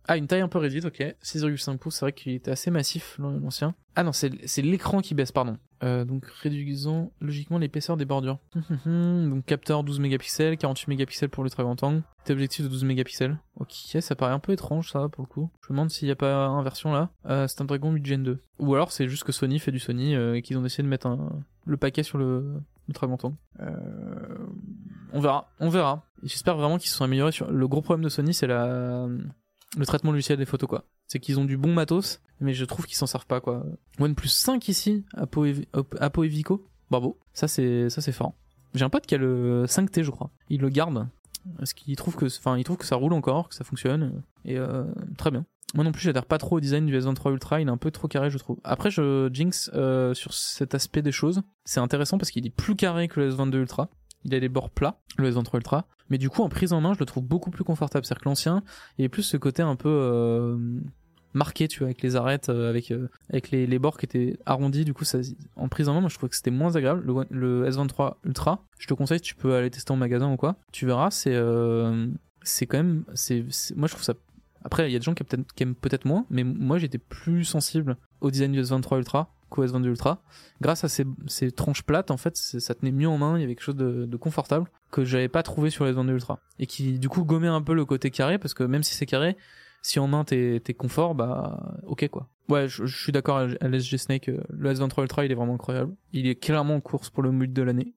Speaker 3: Ah, une taille un peu réduite, ok. 6,5 pouces, c'est vrai qu'il était assez massif l'ancien. Ah non, c'est l'écran qui baisse, pardon. Euh, donc réduisant logiquement l'épaisseur des bordures. [laughs] donc capteur 12 mégapixels, 48 mégapixels pour l'ultra grand angle, objectif de 12 mégapixels. Ok, ça paraît un peu étrange ça pour le coup. Je me demande s'il n'y a pas inversion là. Euh, Snapdragon 8 Gen 2. Ou alors c'est juste que Sony fait du Sony euh, et qu'ils ont essayé de mettre un, le paquet sur le l'ultra grand angle. On verra, on verra. J'espère vraiment qu'ils se sont améliorés sur. Le gros problème de Sony c'est la le traitement logiciel des photos quoi. C'est qu'ils ont du bon matos, mais je trouve qu'ils s'en servent pas quoi. OnePlus 5 ici, Apo et, Apo et Vico, bravo. Ça c'est ça c'est fort. J'ai un pote qui a le 5T je crois. Il le garde parce qu'il trouve que enfin il trouve que ça roule encore, que ça fonctionne et euh, très bien. Moi non plus j'adhère pas trop au design du S23 Ultra, il est un peu trop carré je trouve. Après je jinx euh, sur cet aspect des choses, c'est intéressant parce qu'il est plus carré que le S22 Ultra. Il a les bords plats, le S23 Ultra, mais du coup en prise en main je le trouve beaucoup plus confortable. C'est-à-dire que l'ancien, il y avait plus ce côté un peu euh, marqué, tu vois, avec les arêtes, euh, avec euh, les, bords qui étaient arrondis. Du coup, ça, en prise en main, moi je trouvais que c'était moins agréable. Le, One- le S23 Ultra, je te conseille, tu peux aller tester en magasin ou quoi. Tu verras, c'est c'est quand même, c'est moi je trouve ça. Après, il y a des gens qui, aiment peut-être moins, mais moi j'étais plus sensible au design du S23 Ultra qu'au S22 Ultra. Grâce à ces, tranches plates, en fait, ça tenait mieux en main, il y avait quelque chose de confortable que j'avais pas trouvé sur les S22 Ultra. Et qui, du coup, gommait un peu le côté carré, parce que même si c'est carré, si en main t'es confort, bah ok quoi. Ouais, je, je suis d'accord à LSG Snake, euh, le S23 Ultra il est vraiment incroyable. Il est clairement en course pour le mood de l'année.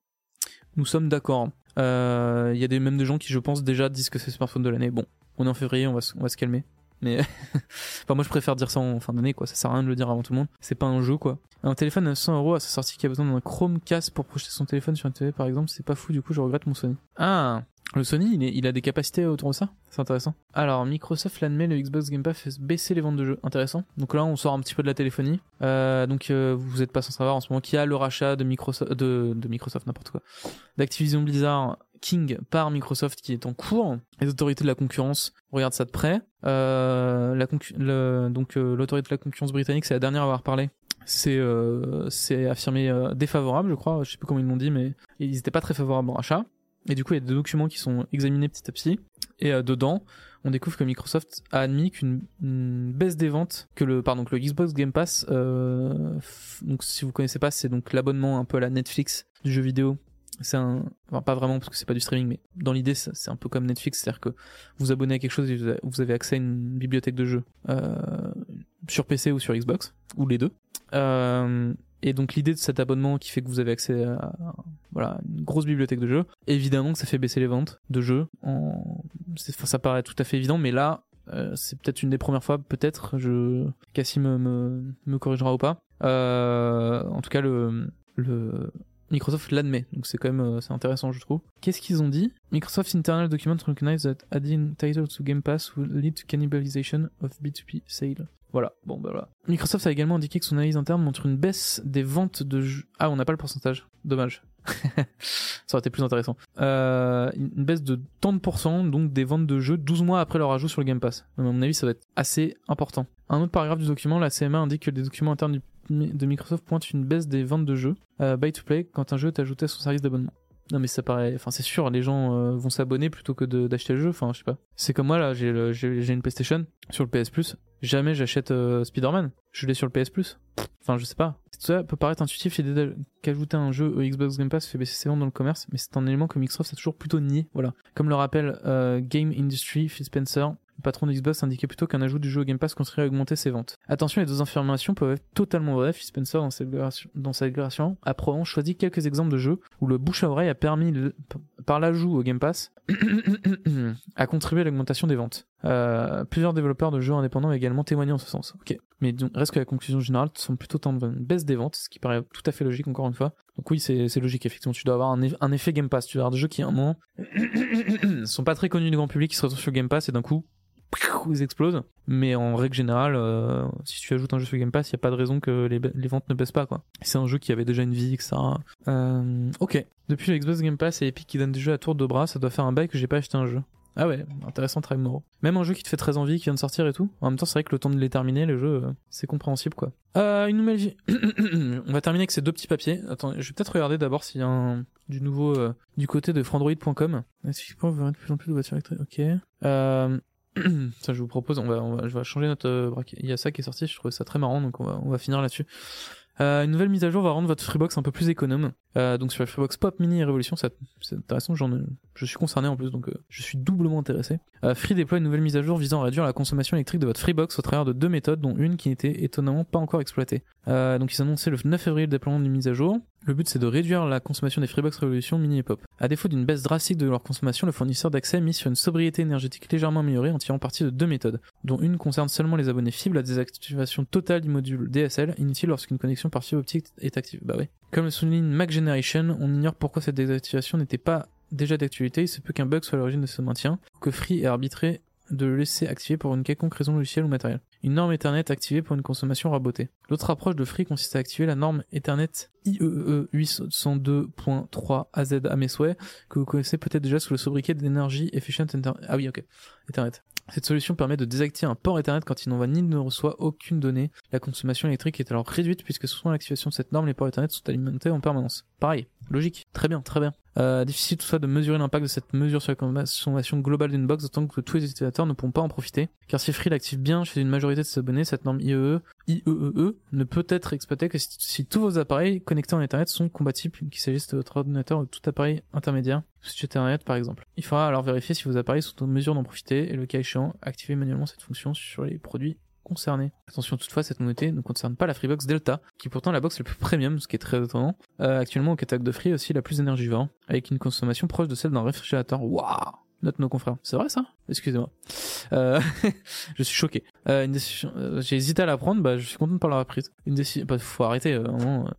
Speaker 3: Nous sommes d'accord. Euh, Il y a des, même des gens qui je pense déjà disent que c'est smartphone de l'année. Bon, on est en février, on va, on va se calmer. Mais [laughs] enfin moi je préfère dire ça en fin d'année quoi, ça sert à rien de le dire avant tout le monde. C'est pas un jeu quoi. Un téléphone à 100 euros à sa sortie qui a besoin d'un Chromecast pour projeter son téléphone sur une télé par exemple, c'est pas fou du coup je regrette mon Sony. Ah le Sony, il, a des capacités autour de ça? C'est intéressant. Alors, Microsoft l'admet, le Xbox Game Pass fait baisser les ventes de jeux. Intéressant. Donc là, on sort un petit peu de la téléphonie. Euh, donc, euh, vous êtes pas sans savoir en ce moment qu'il y a le rachat de Microsoft, de, de Microsoft, n'importe quoi, d'Activision Blizzard King par Microsoft qui est en cours. Les autorités de la concurrence regardent ça de près. Euh, donc, euh, l'autorité de la concurrence britannique, c'est la dernière à avoir parlé. C'est euh, affirmé défavorable, je crois. Je sais plus comment ils l'ont dit, mais ils étaient pas très favorables au rachat. Et du coup, il y a des documents qui sont examinés petit à petit. Et dedans, on découvre que Microsoft a admis qu'une une baisse des ventes, que le pardon, que le Xbox Game Pass, donc si vous connaissez pas, c'est donc l'abonnement un peu à la Netflix du jeu vidéo. C'est un, enfin pas vraiment parce que c'est pas du streaming, mais dans l'idée, c'est un peu comme Netflix, c'est-à-dire que vous abonnez à quelque chose et vous avez- accès à une bibliothèque de jeux euh, sur PC ou sur Xbox ou les deux. Euh, et donc l'idée de cet abonnement qui fait que vous avez accès à voilà une grosse bibliothèque de jeux, évidemment que ça fait baisser les ventes de jeux. En... ça paraît tout à fait évident, mais là euh, c'est peut-être une des premières fois, peut-être. Je Cassim me, me, me corrigera ou pas. Euh, en tout cas le le Microsoft l'admet, donc c'est quand même euh, c'est intéressant je trouve. Qu'est-ce qu'ils ont dit? Microsoft internal document recognize that adding titles to Game Pass will lead to cannibalization of B2B sale. Voilà, bon bah voilà. Microsoft a également indiqué que son analyse interne montre une baisse des ventes de jeux. Ah, on n'a pas le pourcentage. Dommage. [laughs] Ça aurait été plus intéressant. Euh, une baisse de tant de pourcents, donc des ventes de jeux 12 mois après leur ajout sur le Game Pass. À mon avis, ça va être assez important. Un autre paragraphe du document, la CMA indique que les documents internes du- de Microsoft pointent une baisse des ventes de jeux euh, buy to play quand un jeu est ajouté à son service d'abonnement. Non mais ça paraît, enfin c'est sûr, les gens euh, vont s'abonner plutôt que d'acheter le jeu. Enfin je sais pas. C'est comme moi là, j'ai une PlayStation sur le PS Plus. jamais j'achète euh, Spider-Man. Je l'ai sur le PS Plus. Enfin, je sais pas. Tout ça peut paraître intuitif l'idée qu'ajouter un jeu au Xbox Game Pass fait baisser ses ventes dans le commerce, mais c'est un élément que Microsoft a toujours plutôt nié. Voilà. Comme le rappelle euh, Game Industry, Phil Spencer, le patron de Xbox indiquait plutôt qu'un ajout du jeu au Game Pass contribuerait à augmenter ses ventes. Attention, les deux affirmations peuvent être totalement vraies. Spencer, dans sa déclaration, dans a choisi quelques exemples de jeux où le bouche à oreille a permis, par l'ajout au Game Pass, [coughs] à contribuer à l'augmentation des ventes. Euh, plusieurs développeurs de jeux indépendants ont également témoigné en ce sens. Ok. Mais reste que la conclusion générale semble plutôt tendre une baisse des ventes, ce qui paraît tout à fait logique encore une fois. Donc oui, c'est logique, effectivement. Tu dois avoir un effet Game Pass. Tu dois avoir des jeux qui, à un moment, [coughs] sont pas très connus du grand public, qui se retrouvent sur Game Pass et d'un coup, ils explosent. Mais en règle générale, euh, si tu ajoutes un jeu sur Game Pass, il n'y a pas de raison que les, les ventes ne baissent pas, quoi. C'est un jeu qui avait déjà une vie, etc. Euh, ok. Depuis le Xbox Game Pass et Epic qui donne des jeux à tour de bras, ça doit faire un bail que j'ai pas acheté un jeu. Ah ouais, intéressant Tribe Moro. Même un jeu qui te fait très envie, qui vient de sortir et tout. En même temps, c'est vrai que le temps de les terminer, les jeux, euh, c'est compréhensible quoi. Euh, une nouvelle vie. [coughs] On va terminer avec ces deux petits papiers. Attends, je vais peut-être regarder d'abord s'il y a un, du nouveau euh, du côté de frandroid.com. Est-ce qu'on veut de plus en plus de voitures électriques Ok. Euh, [clears throat] ça, je vous propose, on va, on va, je vais changer notre euh, braquet. Il y a ça qui est sorti, je trouvais ça très marrant, donc on va, on va finir là-dessus. Euh, une nouvelle mise à jour va rendre votre Freebox un peu plus économe. Euh, donc sur la Freebox Pop Mini et Révolution, c'est intéressant, je suis concerné en plus, donc euh, je suis doublement intéressé. Euh, Free déploie une nouvelle mise à jour visant à réduire la consommation électrique de votre Freebox au travers de deux méthodes, dont une qui n'était étonnamment pas encore exploitée. Donc ils annonçaient le 9 février le déploiement d'une mise à jour. Le but c'est de réduire la consommation des Freebox Révolution Mini et Pop. À défaut d'une baisse drastique de leur consommation, le fournisseur d'accès mise sur une sobriété énergétique légèrement améliorée en tirant parti de deux méthodes, dont une concerne seulement les abonnés fibres, la désactivation totale du module DSL, inutile lorsqu'une connexion par fibre optique est active. Bah ouais. Comme le souligne Mac Generation, on ignore pourquoi cette désactivation n'était pas déjà d'actualité, il se peut qu'un bug soit à l'origine de ce maintien, ou que Free ait arbitré de le laisser activer pour une quelconque raison logicielle ou matérielle. Une norme Ethernet activée pour une consommation rabotée. L'autre approche de Free consiste à activer la norme Ethernet IEEE 802.3 AZ à mes souhaits, que vous connaissez peut-être déjà sous le sobriquet d'énergie efficient Ethernet. Ah oui, ok. Ethernet. Cette solution permet de désactiver un port Ethernet quand il n'envoie ni ne reçoit aucune donnée. La consommation électrique est alors réduite puisque sous l'activation de cette norme, les ports Ethernet sont alimentés en permanence. Pareil, logique, très bien, très bien. Euh, difficile toutefois de mesurer l'impact de cette mesure sur la consommation globale d'une box, d'autant que tous les utilisateurs ne pourront pas en profiter. Car si Free l'active bien chez une majorité de ses abonnés, cette norme IEE, IEEE ne peut être exploitée que si, tous vos appareils connectés en Ethernet sont compatibles, qu'il s'agisse de votre ordinateur ou de tout appareil intermédiaire, switch Ethernet par exemple. Il faudra alors vérifier si vos appareils sont en mesure d'en profiter et le cas échéant, activer manuellement cette fonction sur les produits concernés. Attention toutefois, cette nouveauté ne concerne pas la Freebox Delta, qui est pourtant la box la plus premium, ce qui est très étonnant. Euh, actuellement au catalogue de Free aussi la plus énergivore, avec une consommation proche de celle d'un réfrigérateur. Waouh Note nos confrères. C'est vrai ça? Excusez-moi. Euh, [laughs] je suis choqué. Euh, décision. euh, J'ai hésité à la prendre, bah je suis content de pas l'avoir prise. Une décision. Bah, faut arrêter. euh, vraiment, euh,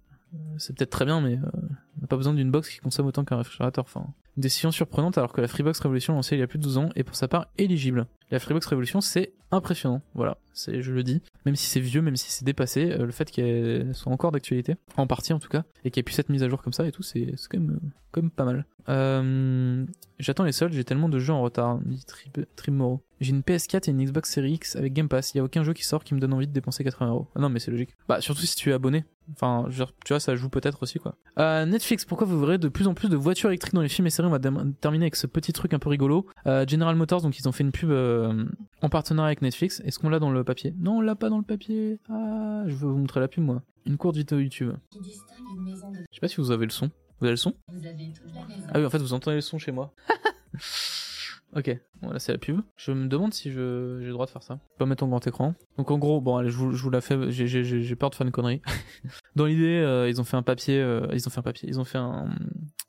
Speaker 3: c'est peut-être très bien, mais euh, on n'a pas besoin d'une box qui consomme autant qu'un réfrigérateur. Enfin, une décision surprenante alors que la Freebox Revolution lancée il y a plus de 12 ans est pour sa part éligible. La Freebox Revolution c'est impressionnant, voilà, c'est je le dis. Même si c'est vieux, même si c'est dépassé, euh, le fait qu'elle soit encore d'actualité, en partie en tout cas, et qu'il y ait pu cette mise à jour comme ça et tout, c'est quand même, euh, pas mal. Euh, J'attends les soldes, j'ai tellement de jeux en retard, dit Trimoro. J'ai une PS4 et une Xbox Series X avec Game Pass, il y a aucun jeu qui sort qui me donne envie de dépenser 80 euros. Ah non mais c'est logique. Bah surtout si tu es abonné. Enfin, je veux dire, tu vois, ça joue peut-être aussi quoi. Euh, Netflix, pourquoi vous verrez de plus en plus de voitures électriques dans les films et séries? On va terminer avec ce petit truc un peu rigolo. Euh, General Motors, donc ils ont fait une pub euh, en partenariat avec Netflix. Est-ce qu'on l'a dans le papier? Non, on l'a pas dans le papier. Ah, je veux vous montrer la pub moi. Une courte vidéo YouTube. Je sais pas si vous avez le son. Vous avez le son?
Speaker 5: Vous avez toute la maison.
Speaker 3: Ah oui, en fait, vous entendez le son chez moi. [laughs] ok, bon, là c'est la pub. Je me demande si je j'ai le droit de faire ça. Je peux pas mettre en grand écran. Donc en gros, bon, allez, je vous, la fais. J'ai- J'ai peur de faire une connerie. [laughs] Dans l'idée, euh, ils ont fait un papier. euh, ils ont fait un papier. Ils ont fait un,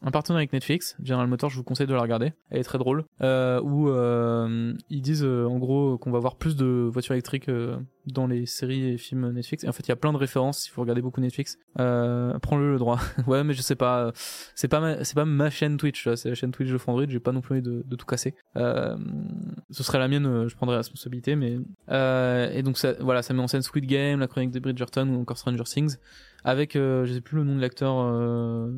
Speaker 3: un partenariat avec Netflix. General Motors, je vous conseille de la regarder. Elle est très drôle. Euh, où euh, ils disent euh, en gros qu'on va voir plus de voitures électriques dans les séries et films Netflix. Et en fait, il y a plein de références. Si vous regardez beaucoup Netflix, prends-le le droit. [laughs] ouais, mais je sais pas. C'est pas ma, pas ma chaîne Twitch. C'est la chaîne Twitch de Frandroid. J'ai pas non plus envie de, de tout casser. Ce serait la mienne. Je prendrais la responsabilité. Mais et donc voilà, ça met en scène Squid Game, la chronique de Bridgerton ou encore Stranger Things. Avec, euh, je sais plus le nom de l'acteur euh,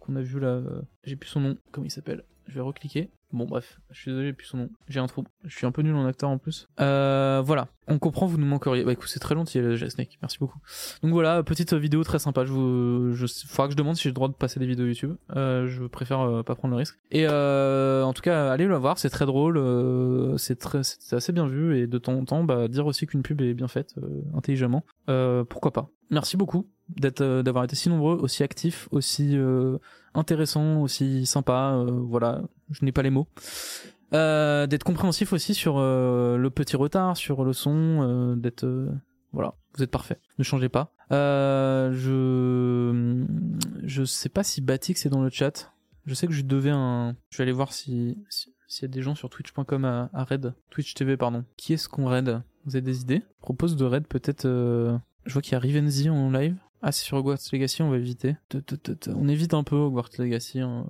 Speaker 3: qu'on a vu là. euh, J'ai plus son nom. Comment il s'appelle Je vais recliquer. Bon bref, je suis désolé, plus son nom. J'ai un trou. Je suis un peu nul en acteur en plus. Euh, voilà. On comprend, vous nous manqueriez. Bah écoute, c'est très gentil, Snake. Merci beaucoup. Donc voilà, petite vidéo très sympa. Je vous, je, faudra que je demande si j'ai le droit de passer des vidéos YouTube. Euh, je préfère euh, pas prendre le risque. Et euh, en tout cas, allez le voir, c'est très drôle, euh, c'est très, c'est assez bien vu et de temps en temps, bah dire aussi qu'une pub est bien faite, intelligemment. Pourquoi pas. Merci beaucoup d'être, d'avoir été si nombreux, aussi actifs, aussi intéressants, aussi sympas. voilà, je n'ai pas les mots. Euh, d'être compréhensif aussi sur euh, le petit retard, sur le son, euh, d'être voilà, vous êtes parfait. Ne changez pas. Je je sais pas si Batix est dans le chat. Je sais que je devais un. Je vais aller voir si si- s'il y a des gens sur Twitch.com à, à raid, Twitch TV pardon. Qui est-ce qu'on raid Vous avez des idées? Propose de raid peut-être. Je vois qu'il y a Rivenzi en live. Ah, c'est sur Hogwarts Legacy, on va éviter. On évite un peu Hogwarts Legacy. hein.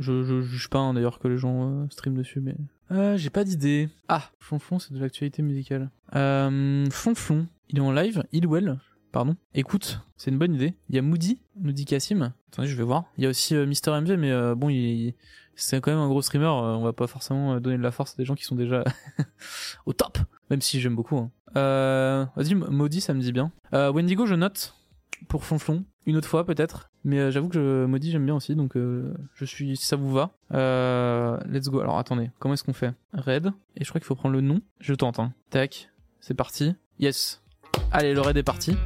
Speaker 3: Je, juge pas hein, d'ailleurs que les gens euh, dessus, mais. Euh, j'ai pas d'idée. Ah, Flonflon, c'est de l'actualité musicale. Euh, il est en live, il ou elle, pardon. Écoute, c'est une bonne idée. Il y a Moody, nous dit Cassim. Attendez, je vais voir. Il y a aussi euh, Mister MV, mais euh, bon, il, c'est quand même un gros streamer. on va pas forcément donner de la force à des gens qui sont déjà [laughs] au top. Même si j'aime beaucoup. hein. Vas-y, M- Maudit, ça me dit bien. Wendigo, je note pour Flonflon. Une autre fois peut-être. Mais euh, j'avoue que je, Maudit, j'aime bien aussi. Donc euh, je suis, si ça vous va. Euh, let's go. Alors attendez, comment est-ce qu'on fait? Raid. Et je crois qu'il faut prendre le nom. Je tente. Hein. Tac. C'est parti. Yes. Allez, le raid est parti.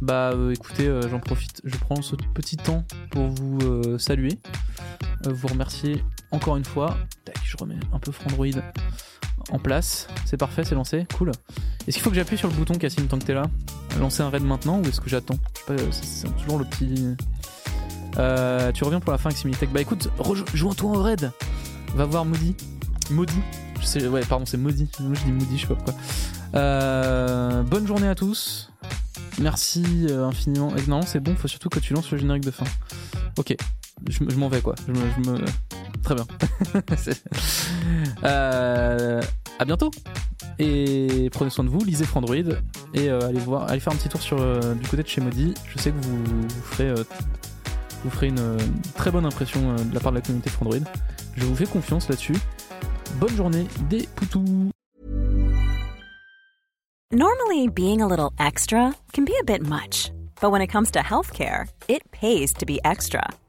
Speaker 3: Bah écoutez, j'en profite. Je prends ce petit temps pour vous saluer. Vous remercier encore une fois. Tac, je remets un peu Frandroid en place. C'est parfait, c'est lancé. Cool. Est-ce qu'il faut que j'appuie sur le bouton, Cassim, tant que t'es là? Lancer un raid maintenant ou est-ce que j'attends? Pas, c'est toujours le petit. Euh, tu reviens pour la fin avec Similitech. Bah écoute, rejoins-toi en raid. Va voir Moody. Maudit. Je sais, ouais, pardon, c'est Maudit. Moi je dis Moody, je sais pas pourquoi. Euh, bonne journée à tous. Merci euh, infiniment. Et non, c'est bon, faut surtout que tu lances le générique de fin. Ok, je, je m'en vais quoi. Je me, je me- Très bien. [laughs] Euh, à bientôt. Et prenez soin de vous, lisez Frandroid et euh, allez voir, allez faire un petit tour sur euh, du côté de chez Modi. Je sais que vous, vous ferez, euh, vous ferez une euh, très bonne impression euh, de la part de la communauté Frandroid. Je vous fais confiance là-dessus. Bonne journée des poutous.
Speaker 6: Normally, being a little extra can be a bit much, but when it comes to healthcare, it pays to be extra.